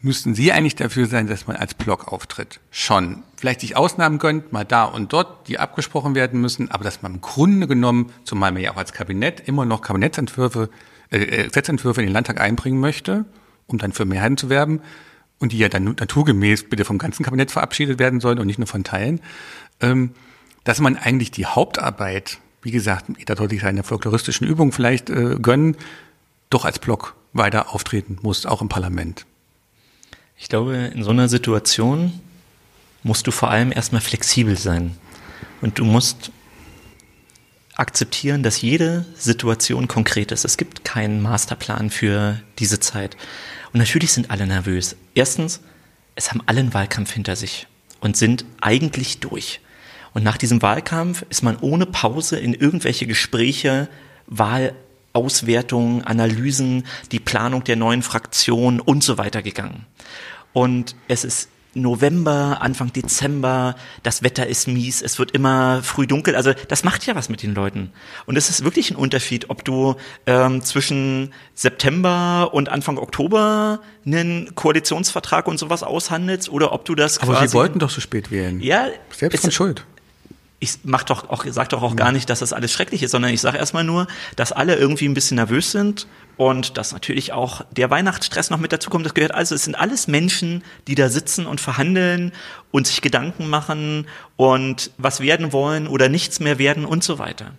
müssten Sie eigentlich dafür sein, dass man als Block auftritt. Schon. Vielleicht sich Ausnahmen gönnt, mal da und dort, die abgesprochen werden müssen, aber dass man im Grunde genommen, zumal man ja auch als Kabinett immer noch Kabinettsentwürfe, äh, Gesetzentwürfe in den Landtag einbringen möchte, um dann für Mehrheiten zu werben, und die ja dann naturgemäß bitte vom ganzen Kabinett verabschiedet werden sollen und nicht nur von Teilen, ähm, dass man eigentlich die Hauptarbeit, wie gesagt, jeder sollte sich seine folkloristischen Übungen vielleicht äh, gönnen, doch als Block weiter auftreten muss, auch im Parlament. Ich glaube, in so einer Situation musst du vor allem erstmal flexibel sein. Und du musst akzeptieren, dass jede Situation konkret ist. Es gibt keinen Masterplan für diese Zeit. Und natürlich sind alle nervös. Erstens, es haben alle einen Wahlkampf hinter sich und sind eigentlich durch. Und nach diesem Wahlkampf ist man ohne Pause in irgendwelche Gespräche, Wahlauswertungen, Analysen, die Planung der neuen Fraktion und so weiter gegangen. Und es ist November, Anfang Dezember, das Wetter ist mies, es wird immer früh dunkel. Also das macht ja was mit den Leuten. Und es ist wirklich ein Unterschied, ob du ähm, zwischen September und Anfang Oktober einen Koalitionsvertrag und sowas aushandelst oder ob du das Aber. Sie wollten doch so spät wählen. Ja, Selbst von Schuld. Ich mach doch auch, sag doch auch gar nicht, dass das alles schrecklich ist, sondern ich sage erstmal nur, dass alle irgendwie ein bisschen nervös sind und dass natürlich auch der Weihnachtsstress noch mit dazu kommt. Das gehört also, es sind alles Menschen, die da sitzen und verhandeln und sich Gedanken machen und was werden wollen oder nichts mehr werden und so weiter.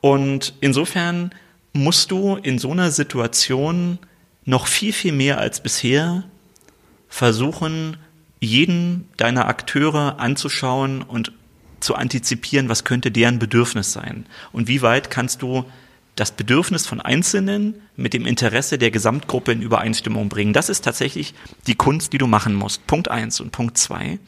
Und insofern musst du in so einer Situation noch viel, viel mehr als bisher versuchen, jeden deiner Akteure anzuschauen und zu antizipieren, was könnte deren Bedürfnis sein und wie weit kannst du das Bedürfnis von Einzelnen mit dem Interesse der Gesamtgruppe in Übereinstimmung bringen. Das ist tatsächlich die Kunst, die du machen musst. Punkt eins und Punkt zwei.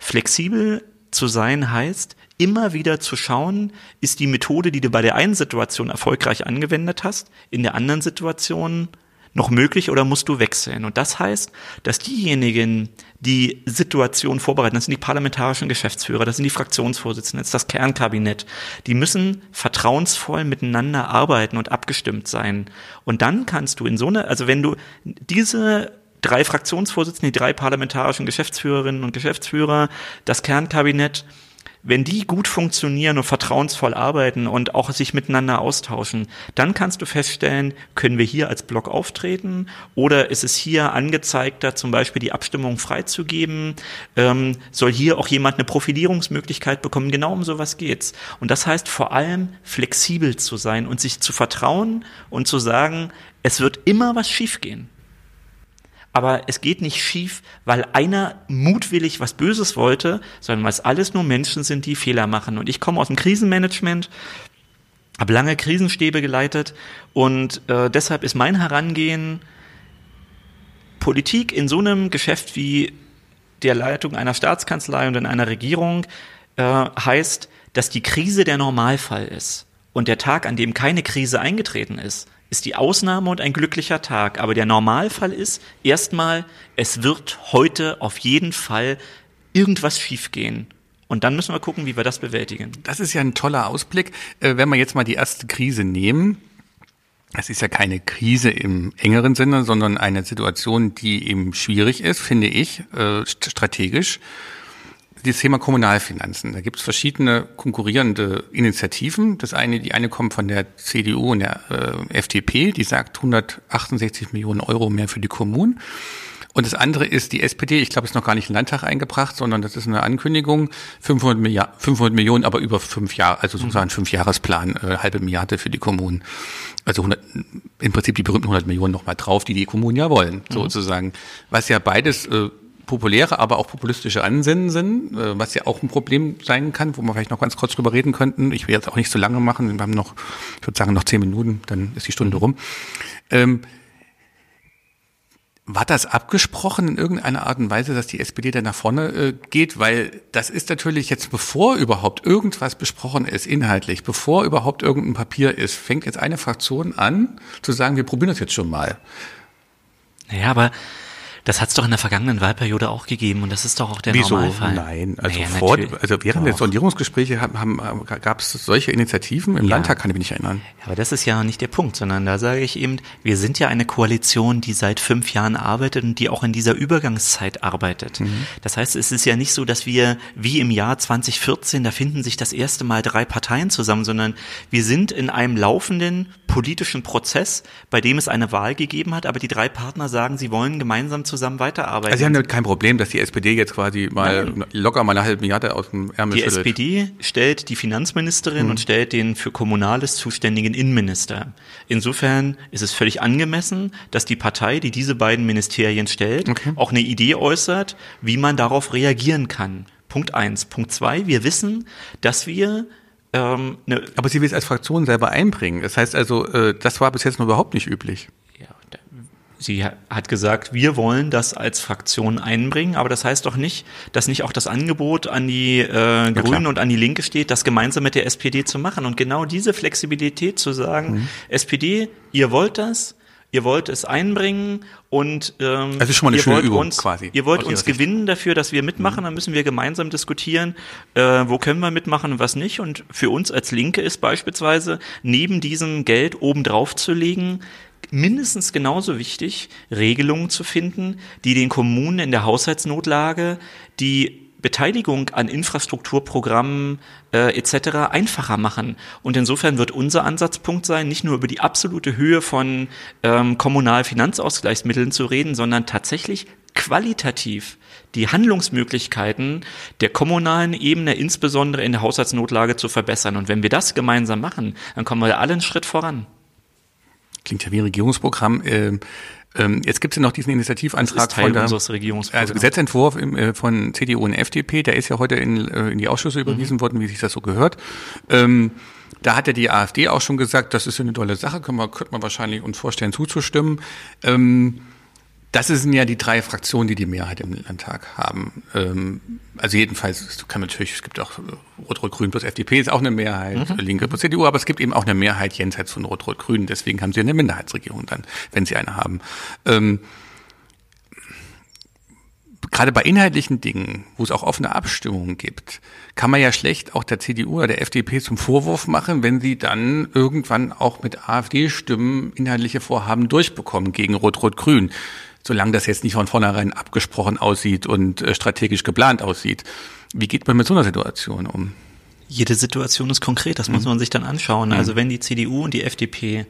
Flexibel zu sein heißt, immer wieder zu schauen, ist die Methode, die du bei der einen Situation erfolgreich angewendet hast, in der anderen Situation noch möglich oder musst du wechseln? Und das heißt, dass diejenigen, die Situation vorbereiten, das sind die parlamentarischen Geschäftsführer, das sind die Fraktionsvorsitzenden, das ist das Kernkabinett, die müssen vertrauensvoll miteinander arbeiten und abgestimmt sein. Und dann kannst du in so eine, also wenn du diese drei Fraktionsvorsitzende, die drei parlamentarischen Geschäftsführerinnen und Geschäftsführer, das Kernkabinett, wenn die gut funktionieren und vertrauensvoll arbeiten und auch sich miteinander austauschen, dann kannst du feststellen, können wir hier als Block auftreten oder ist es hier angezeigter, zum Beispiel die Abstimmung freizugeben? Ähm, soll hier auch jemand eine Profilierungsmöglichkeit bekommen? Genau um sowas geht's. Und das heißt vor allem flexibel zu sein und sich zu vertrauen und zu sagen, es wird immer was schiefgehen aber es geht nicht schief, weil einer mutwillig was Böses wollte, sondern weil es alles nur Menschen sind, die Fehler machen. Und ich komme aus dem Krisenmanagement, habe lange Krisenstäbe geleitet und äh, deshalb ist mein Herangehen, Politik in so einem Geschäft wie der Leitung einer Staatskanzlei und in einer Regierung äh, heißt, dass die Krise der Normalfall ist. Und der Tag, an dem keine Krise eingetreten ist, ist die Ausnahme und ein glücklicher Tag. Aber der Normalfall ist erstmal, es wird heute auf jeden Fall irgendwas schiefgehen. Und dann müssen wir gucken, wie wir das bewältigen. Das ist ja ein toller Ausblick. Äh, wenn wir jetzt mal die erste Krise nehmen, es ist ja keine Krise im engeren Sinne, sondern eine Situation, die eben schwierig ist, finde ich, äh, strategisch das Thema Kommunalfinanzen. Da gibt es verschiedene konkurrierende Initiativen. Das eine, die eine kommt von der CDU und der äh, FDP, die sagt 168 Millionen Euro mehr für die Kommunen. Und das andere ist die SPD, ich glaube, es ist noch gar nicht im Landtag eingebracht, sondern das ist eine Ankündigung, 500, Milliard, 500 Millionen, aber über fünf Jahre, also sozusagen fünf Jahresplan, äh, halbe Milliarde für die Kommunen. Also 100, im Prinzip die berühmten 100 Millionen nochmal drauf, die die Kommunen ja wollen, mhm. sozusagen. Was ja beides äh, populäre, aber auch populistische Ansinnen sind, äh, was ja auch ein Problem sein kann, wo wir vielleicht noch ganz kurz drüber reden könnten. Ich will jetzt auch nicht so lange machen, wir haben noch, ich würde sagen, noch zehn Minuten, dann ist die Stunde rum. Ähm, war das abgesprochen in irgendeiner Art und Weise, dass die SPD da nach vorne äh, geht? Weil das ist natürlich jetzt, bevor überhaupt irgendwas besprochen ist, inhaltlich, bevor überhaupt irgendein Papier ist, fängt jetzt eine Fraktion an zu sagen, wir probieren das jetzt schon mal. Naja, aber das hat es doch in der vergangenen Wahlperiode auch gegeben und das ist doch auch der Wieso? Normalfall. Nein, also, naja, vor, also während der Sondierungsgespräche haben, gab es solche Initiativen im ja. Landtag, kann ich mich nicht erinnern. Aber das ist ja nicht der Punkt, sondern da sage ich eben, wir sind ja eine Koalition, die seit fünf Jahren arbeitet und die auch in dieser Übergangszeit arbeitet. Mhm. Das heißt, es ist ja nicht so, dass wir wie im Jahr 2014, da finden sich das erste Mal drei Parteien zusammen, sondern wir sind in einem laufenden politischen Prozess, bei dem es eine Wahl gegeben hat, aber die drei Partner sagen, sie wollen gemeinsam zusammen zusammen weiterarbeiten. Also Sie haben damit kein Problem, dass die SPD jetzt quasi mal Nein. locker mal eine halbe Milliarde aus dem Ärmel Die schüttelt. SPD stellt die Finanzministerin mhm. und stellt den für Kommunales zuständigen Innenminister. Insofern ist es völlig angemessen, dass die Partei, die diese beiden Ministerien stellt, okay. auch eine Idee äußert, wie man darauf reagieren kann. Punkt eins. Punkt zwei, wir wissen, dass wir ähm, ne Aber Sie will es als Fraktion selber einbringen. Das heißt also, äh, das war bis jetzt noch überhaupt nicht üblich. Sie hat gesagt, wir wollen das als Fraktion einbringen, aber das heißt doch nicht, dass nicht auch das Angebot an die äh, Grünen und an die Linke steht, das gemeinsam mit der SPD zu machen. Und genau diese Flexibilität zu sagen, mhm. SPD, ihr wollt das, ihr wollt es einbringen und ähm, das ist schon mal eine ihr schöne wollt Übung uns, quasi. Ihr wollt uns gewinnen dafür, dass wir mitmachen, mhm. dann müssen wir gemeinsam diskutieren, äh, wo können wir mitmachen und was nicht. Und für uns als Linke ist beispielsweise neben diesem Geld obendrauf zu legen, mindestens genauso wichtig, Regelungen zu finden, die den Kommunen in der Haushaltsnotlage die Beteiligung an Infrastrukturprogrammen äh, etc. einfacher machen. Und insofern wird unser Ansatzpunkt sein, nicht nur über die absolute Höhe von ähm, Kommunalfinanzausgleichsmitteln zu reden, sondern tatsächlich qualitativ die Handlungsmöglichkeiten der kommunalen Ebene, insbesondere in der Haushaltsnotlage, zu verbessern. Und wenn wir das gemeinsam machen, dann kommen wir alle einen Schritt voran. Klingt ja wie ein Regierungsprogramm. Ähm, ähm, jetzt gibt es ja noch diesen Initiativantrag von der, also Gesetzentwurf äh, von CDU und FDP, der ist ja heute in, äh, in die Ausschüsse überwiesen mhm. worden, wie sich das so gehört. Ähm, da hat ja die AfD auch schon gesagt, das ist eine tolle Sache, können wir, könnte man wahrscheinlich uns vorstellen zuzustimmen. Ähm, das sind ja die drei Fraktionen, die die Mehrheit im Landtag haben. Ähm, also jedenfalls, es kann natürlich, es gibt auch Rot-Rot-Grün plus FDP ist auch eine Mehrheit, mhm. Linke plus CDU, aber es gibt eben auch eine Mehrheit jenseits von Rot-Rot-Grün. Deswegen haben sie eine Minderheitsregierung dann, wenn sie eine haben. Ähm, gerade bei inhaltlichen Dingen, wo es auch offene Abstimmungen gibt, kann man ja schlecht auch der CDU oder der FDP zum Vorwurf machen, wenn sie dann irgendwann auch mit AfD-Stimmen inhaltliche Vorhaben durchbekommen gegen Rot-Rot-Grün solange das jetzt nicht von vornherein abgesprochen aussieht und äh, strategisch geplant aussieht. Wie geht man mit so einer Situation um? Jede Situation ist konkret, das mhm. muss man sich dann anschauen. Also mhm. wenn die CDU und die FDP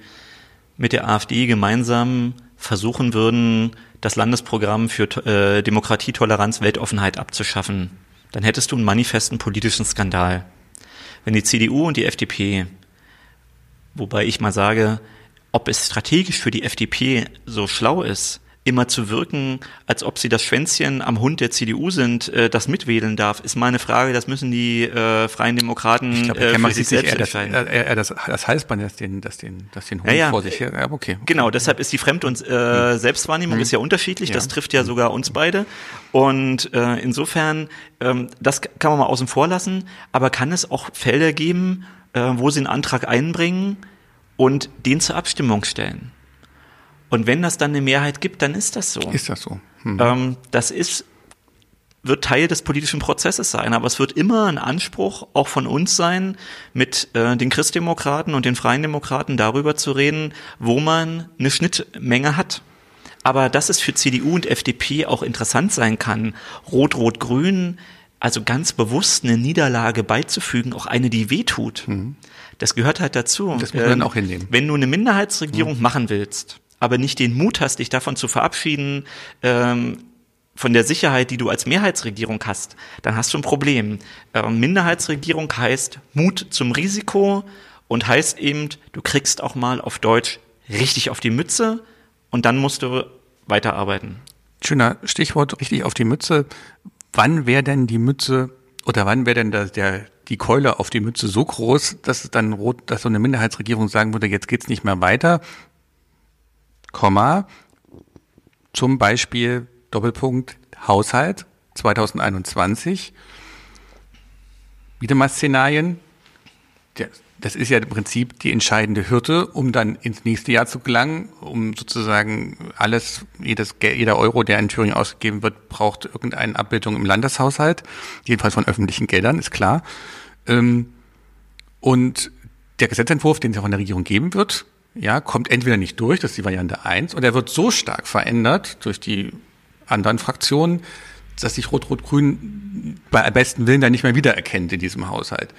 mit der AfD gemeinsam versuchen würden, das Landesprogramm für äh, Demokratie, Toleranz, Weltoffenheit abzuschaffen, dann hättest du einen manifesten politischen Skandal. Wenn die CDU und die FDP, wobei ich mal sage, ob es strategisch für die FDP so schlau ist, immer zu wirken, als ob sie das Schwänzchen am Hund der CDU sind, äh, das mitwählen darf, ist meine Frage. Das müssen die äh, Freien Demokraten ich glaub, äh, für sich selbst eher entscheiden. Das, eher das, das Halsband, das den, das den, das den Hund ja, ja. vor sich her. Ja, okay, okay. Genau, deshalb ist die Fremd- und äh, hm. Selbstwahrnehmung hm. ist ja unterschiedlich. Ja. Das trifft ja sogar uns beide. Und äh, insofern, ähm, das kann man mal außen vor lassen. Aber kann es auch Felder geben, äh, wo sie einen Antrag einbringen und den zur Abstimmung stellen? Und wenn das dann eine Mehrheit gibt, dann ist das so. Ist das so? Hm. Ähm, das ist wird Teil des politischen Prozesses sein, aber es wird immer ein Anspruch auch von uns sein, mit äh, den Christdemokraten und den Freien Demokraten darüber zu reden, wo man eine Schnittmenge hat. Aber dass es für CDU und FDP auch interessant sein kann, Rot-Rot-Grün, also ganz bewusst eine Niederlage beizufügen, auch eine, die wehtut. Mhm. Das gehört halt dazu. Das muss man ähm, dann auch hinnehmen. Wenn du eine Minderheitsregierung mhm. machen willst, aber nicht den Mut hast, dich davon zu verabschieden, ähm, von der Sicherheit, die du als Mehrheitsregierung hast, dann hast du ein Problem. Ähm, Minderheitsregierung heißt Mut zum Risiko und heißt eben, du kriegst auch mal auf Deutsch richtig auf die Mütze und dann musst du weiterarbeiten. Schöner Stichwort, richtig auf die Mütze. Wann wäre denn die Mütze oder wann wäre denn der, der, die Keule auf die Mütze so groß, dass dann rot, dass so eine Minderheitsregierung sagen würde, jetzt geht's nicht mehr weiter? Komma, zum Beispiel Doppelpunkt Haushalt 2021. Wieder mal Szenarien. Das ist ja im Prinzip die entscheidende Hürde, um dann ins nächste Jahr zu gelangen, um sozusagen alles, jedes, jeder Euro, der in Thüringen ausgegeben wird, braucht irgendeine Abbildung im Landeshaushalt, jedenfalls von öffentlichen Geldern, ist klar. Ähm, und der Gesetzentwurf, den es ja von der Regierung geben wird, ja, kommt entweder nicht durch, das ist die Variante 1, oder er wird so stark verändert durch die anderen Fraktionen, dass sich Rot-Rot-Grün bei besten Willen dann nicht mehr wiedererkennt in diesem Haushalt.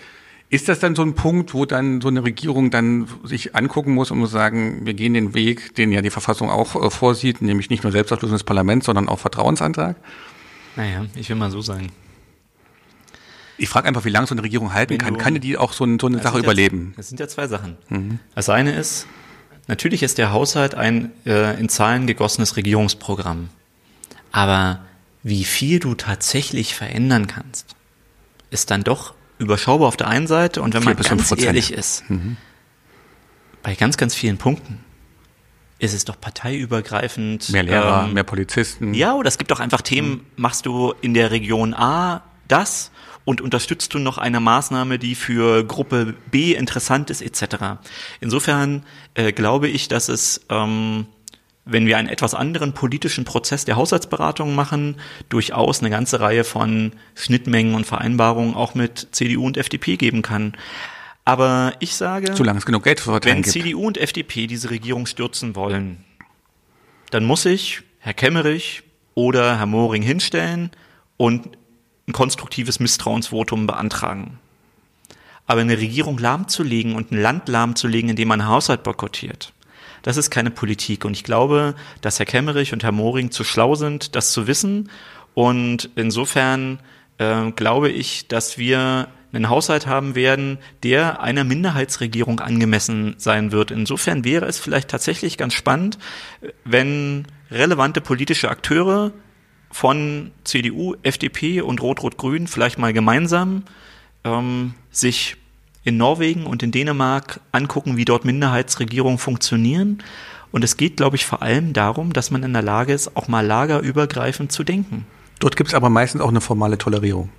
Ist das dann so ein Punkt, wo dann so eine Regierung dann sich angucken muss und muss sagen, wir gehen den Weg, den ja die Verfassung auch äh, vorsieht, nämlich nicht nur Selbstausschluss des Parlaments, sondern auch Vertrauensantrag? Naja, ich will mal so sagen. Ich frage einfach, wie lange so eine Regierung halten Wenn kann. Kann die auch so, ein, so eine Sache überleben? das sind ja zwei Sachen. Mhm. Das eine ist, Natürlich ist der Haushalt ein äh, in Zahlen gegossenes Regierungsprogramm. Aber wie viel du tatsächlich verändern kannst, ist dann doch überschaubar auf der einen Seite und wenn man ganz ehrlich ist, mhm. bei ganz, ganz vielen Punkten ist es doch parteiübergreifend. Mehr Lehrer, ähm, mehr Polizisten. Ja, oder es gibt doch einfach Themen, mhm. machst du in der Region A das und unterstützt du noch eine Maßnahme, die für Gruppe B interessant ist, etc. Insofern äh, glaube ich, dass es, ähm, wenn wir einen etwas anderen politischen Prozess der Haushaltsberatung machen, durchaus eine ganze Reihe von Schnittmengen und Vereinbarungen auch mit CDU und FDP geben kann. Aber ich sage, solange es genug Geld für wenn gibt. CDU und FDP diese Regierung stürzen wollen, dann muss sich Herr Kemmerich oder Herr Moring hinstellen und ein konstruktives Misstrauensvotum beantragen. Aber eine Regierung lahmzulegen und ein Land lahmzulegen, indem man einen Haushalt boykottiert, das ist keine Politik. Und ich glaube, dass Herr Kemmerich und Herr Moring zu schlau sind, das zu wissen. Und insofern äh, glaube ich, dass wir einen Haushalt haben werden, der einer Minderheitsregierung angemessen sein wird. Insofern wäre es vielleicht tatsächlich ganz spannend, wenn relevante politische Akteure von CDU, FDP und Rot-Rot-Grün vielleicht mal gemeinsam ähm, sich in Norwegen und in Dänemark angucken, wie dort Minderheitsregierungen funktionieren. Und es geht, glaube ich, vor allem darum, dass man in der Lage ist, auch mal lagerübergreifend zu denken. Dort gibt es aber meistens auch eine formale Tolerierung.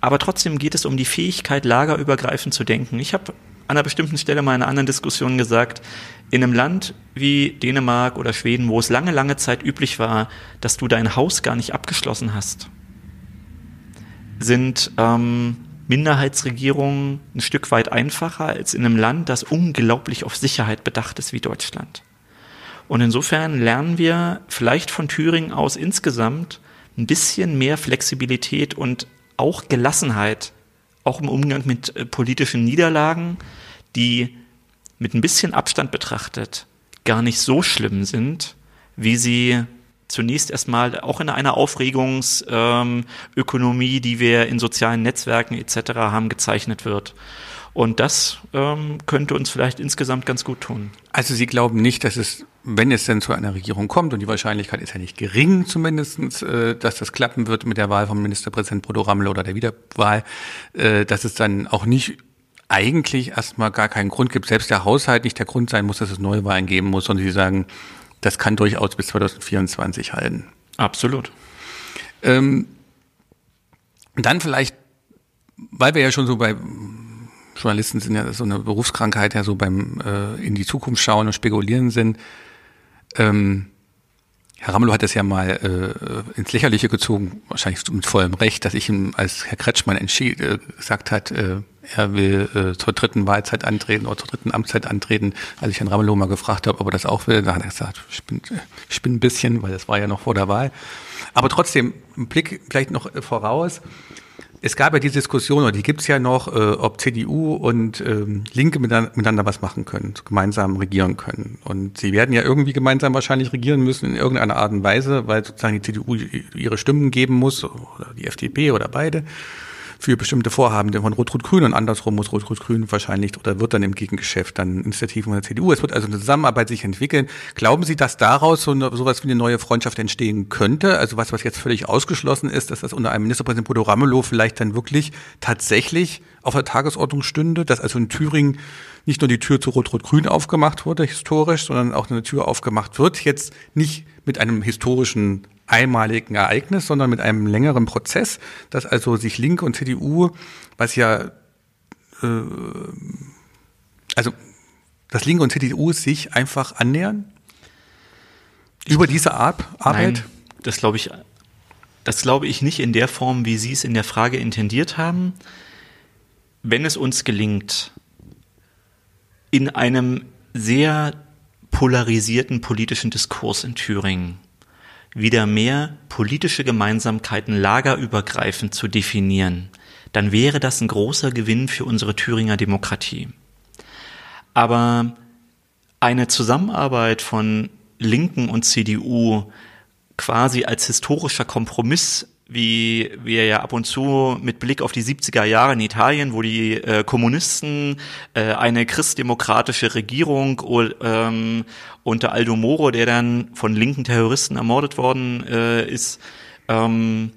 Aber trotzdem geht es um die Fähigkeit, lagerübergreifend zu denken. Ich habe an einer bestimmten Stelle mal in einer anderen Diskussion gesagt, in einem Land wie Dänemark oder Schweden, wo es lange, lange Zeit üblich war, dass du dein Haus gar nicht abgeschlossen hast, sind ähm, Minderheitsregierungen ein Stück weit einfacher als in einem Land, das unglaublich auf Sicherheit bedacht ist wie Deutschland. Und insofern lernen wir vielleicht von Thüringen aus insgesamt ein bisschen mehr Flexibilität und auch Gelassenheit, auch im Umgang mit äh, politischen Niederlagen, die mit ein bisschen Abstand betrachtet gar nicht so schlimm sind, wie sie zunächst erstmal auch in einer Aufregungsökonomie, ähm, die wir in sozialen Netzwerken etc. haben, gezeichnet wird. Und das ähm, könnte uns vielleicht insgesamt ganz gut tun. Also Sie glauben nicht, dass es, wenn es denn zu einer Regierung kommt, und die Wahrscheinlichkeit ist ja nicht gering zumindestens, äh, dass das klappen wird mit der Wahl von Ministerpräsident Bodo Rammel oder der Wiederwahl, äh, dass es dann auch nicht eigentlich erstmal gar keinen Grund gibt, selbst der Haushalt nicht der Grund sein muss, dass es Neuwahlen geben muss, sondern Sie sagen, das kann durchaus bis 2024 halten. Absolut. Ähm, dann vielleicht, weil wir ja schon so bei Journalisten sind ja so eine Berufskrankheit, ja so beim äh, in die Zukunft schauen und spekulieren sind. Ähm, Herr Ramelow hat es ja mal äh, ins Lächerliche gezogen, wahrscheinlich mit vollem Recht, dass ich ihm, als Herr Kretschmann entschied, äh, gesagt hat, äh, er will äh, zur dritten Wahlzeit antreten oder zur dritten Amtszeit antreten. Als ich Herrn Ramelow mal gefragt habe, ob er das auch will, da hat er gesagt, ich bin, ich bin ein bisschen, weil das war ja noch vor der Wahl. Aber trotzdem, ein Blick vielleicht noch äh, voraus. Es gab ja die Diskussion, oder die gibt's ja noch, äh, ob CDU und ähm, Linke miteinander, miteinander was machen können, gemeinsam regieren können. Und sie werden ja irgendwie gemeinsam wahrscheinlich regieren müssen in irgendeiner Art und Weise, weil sozusagen die CDU ihre Stimmen geben muss, oder die FDP oder beide für bestimmte Vorhaben von Rot-Rot-Grün und andersrum muss Rot-Rot-Grün wahrscheinlich oder wird dann im Gegengeschäft dann Initiativen von der CDU. Es wird also eine Zusammenarbeit sich entwickeln. Glauben Sie, dass daraus so eine, sowas wie eine neue Freundschaft entstehen könnte? Also was, was jetzt völlig ausgeschlossen ist, dass das unter einem Ministerpräsident Bodo Ramelow vielleicht dann wirklich tatsächlich auf der Tagesordnung stünde, dass also in Thüringen nicht nur die Tür zu Rot-Rot-Grün aufgemacht wurde, historisch, sondern auch eine Tür aufgemacht wird, jetzt nicht mit einem historischen einmaligen Ereignis, sondern mit einem längeren Prozess, dass also sich Linke und CDU, was ja, äh, also dass Linke und CDU sich einfach annähern? Über diese Art Arbeit? Nein, das glaube ich, das glaube ich nicht in der Form, wie Sie es in der Frage intendiert haben. Wenn es uns gelingt, in einem sehr polarisierten politischen Diskurs in Thüringen wieder mehr politische Gemeinsamkeiten lagerübergreifend zu definieren, dann wäre das ein großer Gewinn für unsere Thüringer Demokratie. Aber eine Zusammenarbeit von Linken und CDU quasi als historischer Kompromiss wie wir ja ab und zu mit Blick auf die 70er Jahre in Italien, wo die äh, Kommunisten äh, eine christdemokratische Regierung ähm, unter Aldo Moro, der dann von linken Terroristen ermordet worden äh, ist, ähm,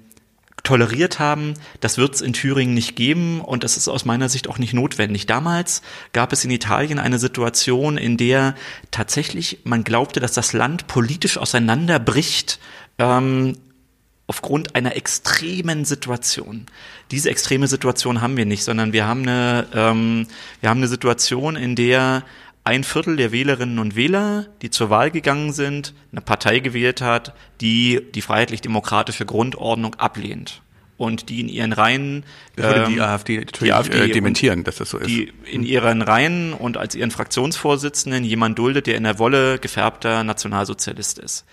toleriert haben. Das wird es in Thüringen nicht geben und das ist aus meiner Sicht auch nicht notwendig. Damals gab es in Italien eine Situation, in der tatsächlich man glaubte, dass das Land politisch auseinanderbricht. Ähm, aufgrund einer extremen Situation. Diese extreme Situation haben wir nicht, sondern wir haben eine, ähm, wir haben eine Situation, in der ein Viertel der Wählerinnen und Wähler, die zur Wahl gegangen sind, eine Partei gewählt hat, die die freiheitlich-demokratische Grundordnung ablehnt und die in ihren Reihen das würde ähm, die AfD natürlich die AfD äh, dementieren, dass das so ist. Die in ihren Reihen und als ihren Fraktionsvorsitzenden jemand duldet, der in der Wolle gefärbter Nationalsozialist ist.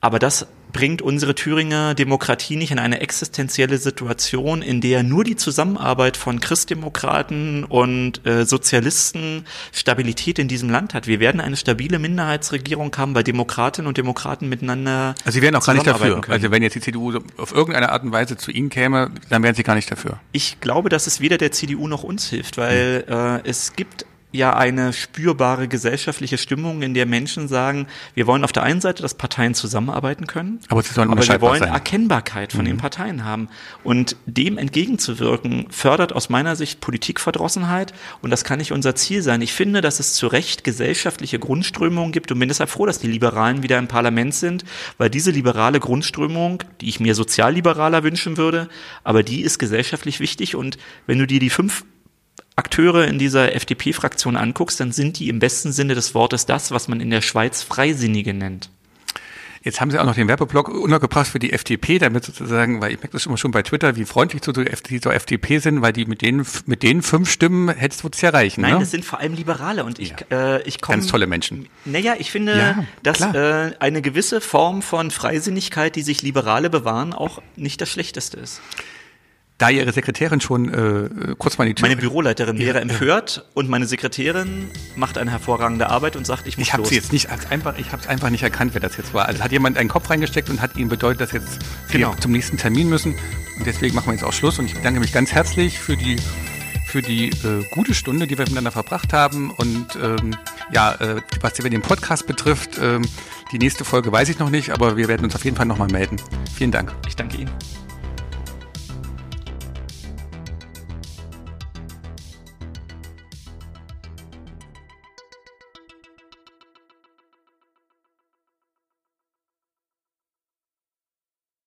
Aber das bringt unsere Thüringer Demokratie nicht in eine existenzielle Situation, in der nur die Zusammenarbeit von Christdemokraten und äh, Sozialisten Stabilität in diesem Land hat. Wir werden eine stabile Minderheitsregierung haben, weil Demokratinnen und Demokraten miteinander. Also Sie wären auch gar nicht dafür. Können. Also wenn jetzt die CDU auf irgendeine Art und Weise zu Ihnen käme, dann wären Sie gar nicht dafür. Ich glaube, dass es weder der CDU noch uns hilft, weil hm. äh, es gibt ja eine spürbare gesellschaftliche Stimmung, in der Menschen sagen, wir wollen auf der einen Seite, dass Parteien zusammenarbeiten können, aber, sie sollen aber wir wollen sein. Erkennbarkeit von mhm. den Parteien haben. Und dem entgegenzuwirken, fördert aus meiner Sicht Politikverdrossenheit und das kann nicht unser Ziel sein. Ich finde, dass es zu Recht gesellschaftliche Grundströmungen gibt und bin deshalb froh, dass die Liberalen wieder im Parlament sind, weil diese liberale Grundströmung, die ich mir sozialliberaler wünschen würde, aber die ist gesellschaftlich wichtig und wenn du dir die fünf Akteure in dieser FDP-Fraktion anguckst, dann sind die im besten Sinne des Wortes das, was man in der Schweiz Freisinnige nennt. Jetzt haben Sie auch noch den Werbeblock untergebracht für die FDP, damit sozusagen, weil ich merke das immer schon bei Twitter, wie freundlich die zur FDP sind, weil die mit denen, mit den fünf Stimmen hättest du es erreichen. Nein, ne? das sind vor allem Liberale und ich, ja. äh, ich komme. Ganz tolle Menschen. Naja, ich finde, ja, dass äh, eine gewisse Form von Freisinnigkeit, die sich Liberale bewahren, auch nicht das Schlechteste ist da ihre Sekretärin schon äh, kurz mal die Tür. Meine Büroleiterin wäre empört und meine Sekretärin macht eine hervorragende Arbeit und sagt, ich muss Ich habe sie jetzt nicht als einfach, ich habe es einfach nicht erkannt, wer das jetzt war. Also hat jemand einen Kopf reingesteckt und hat ihnen bedeutet, dass jetzt genau. wir zum nächsten Termin müssen und deswegen machen wir jetzt auch Schluss und ich bedanke mich ganz herzlich für die für die äh, gute Stunde, die wir miteinander verbracht haben und ähm, ja, äh, was den Podcast betrifft, ähm, die nächste Folge weiß ich noch nicht, aber wir werden uns auf jeden Fall nochmal melden. Vielen Dank. Ich danke Ihnen.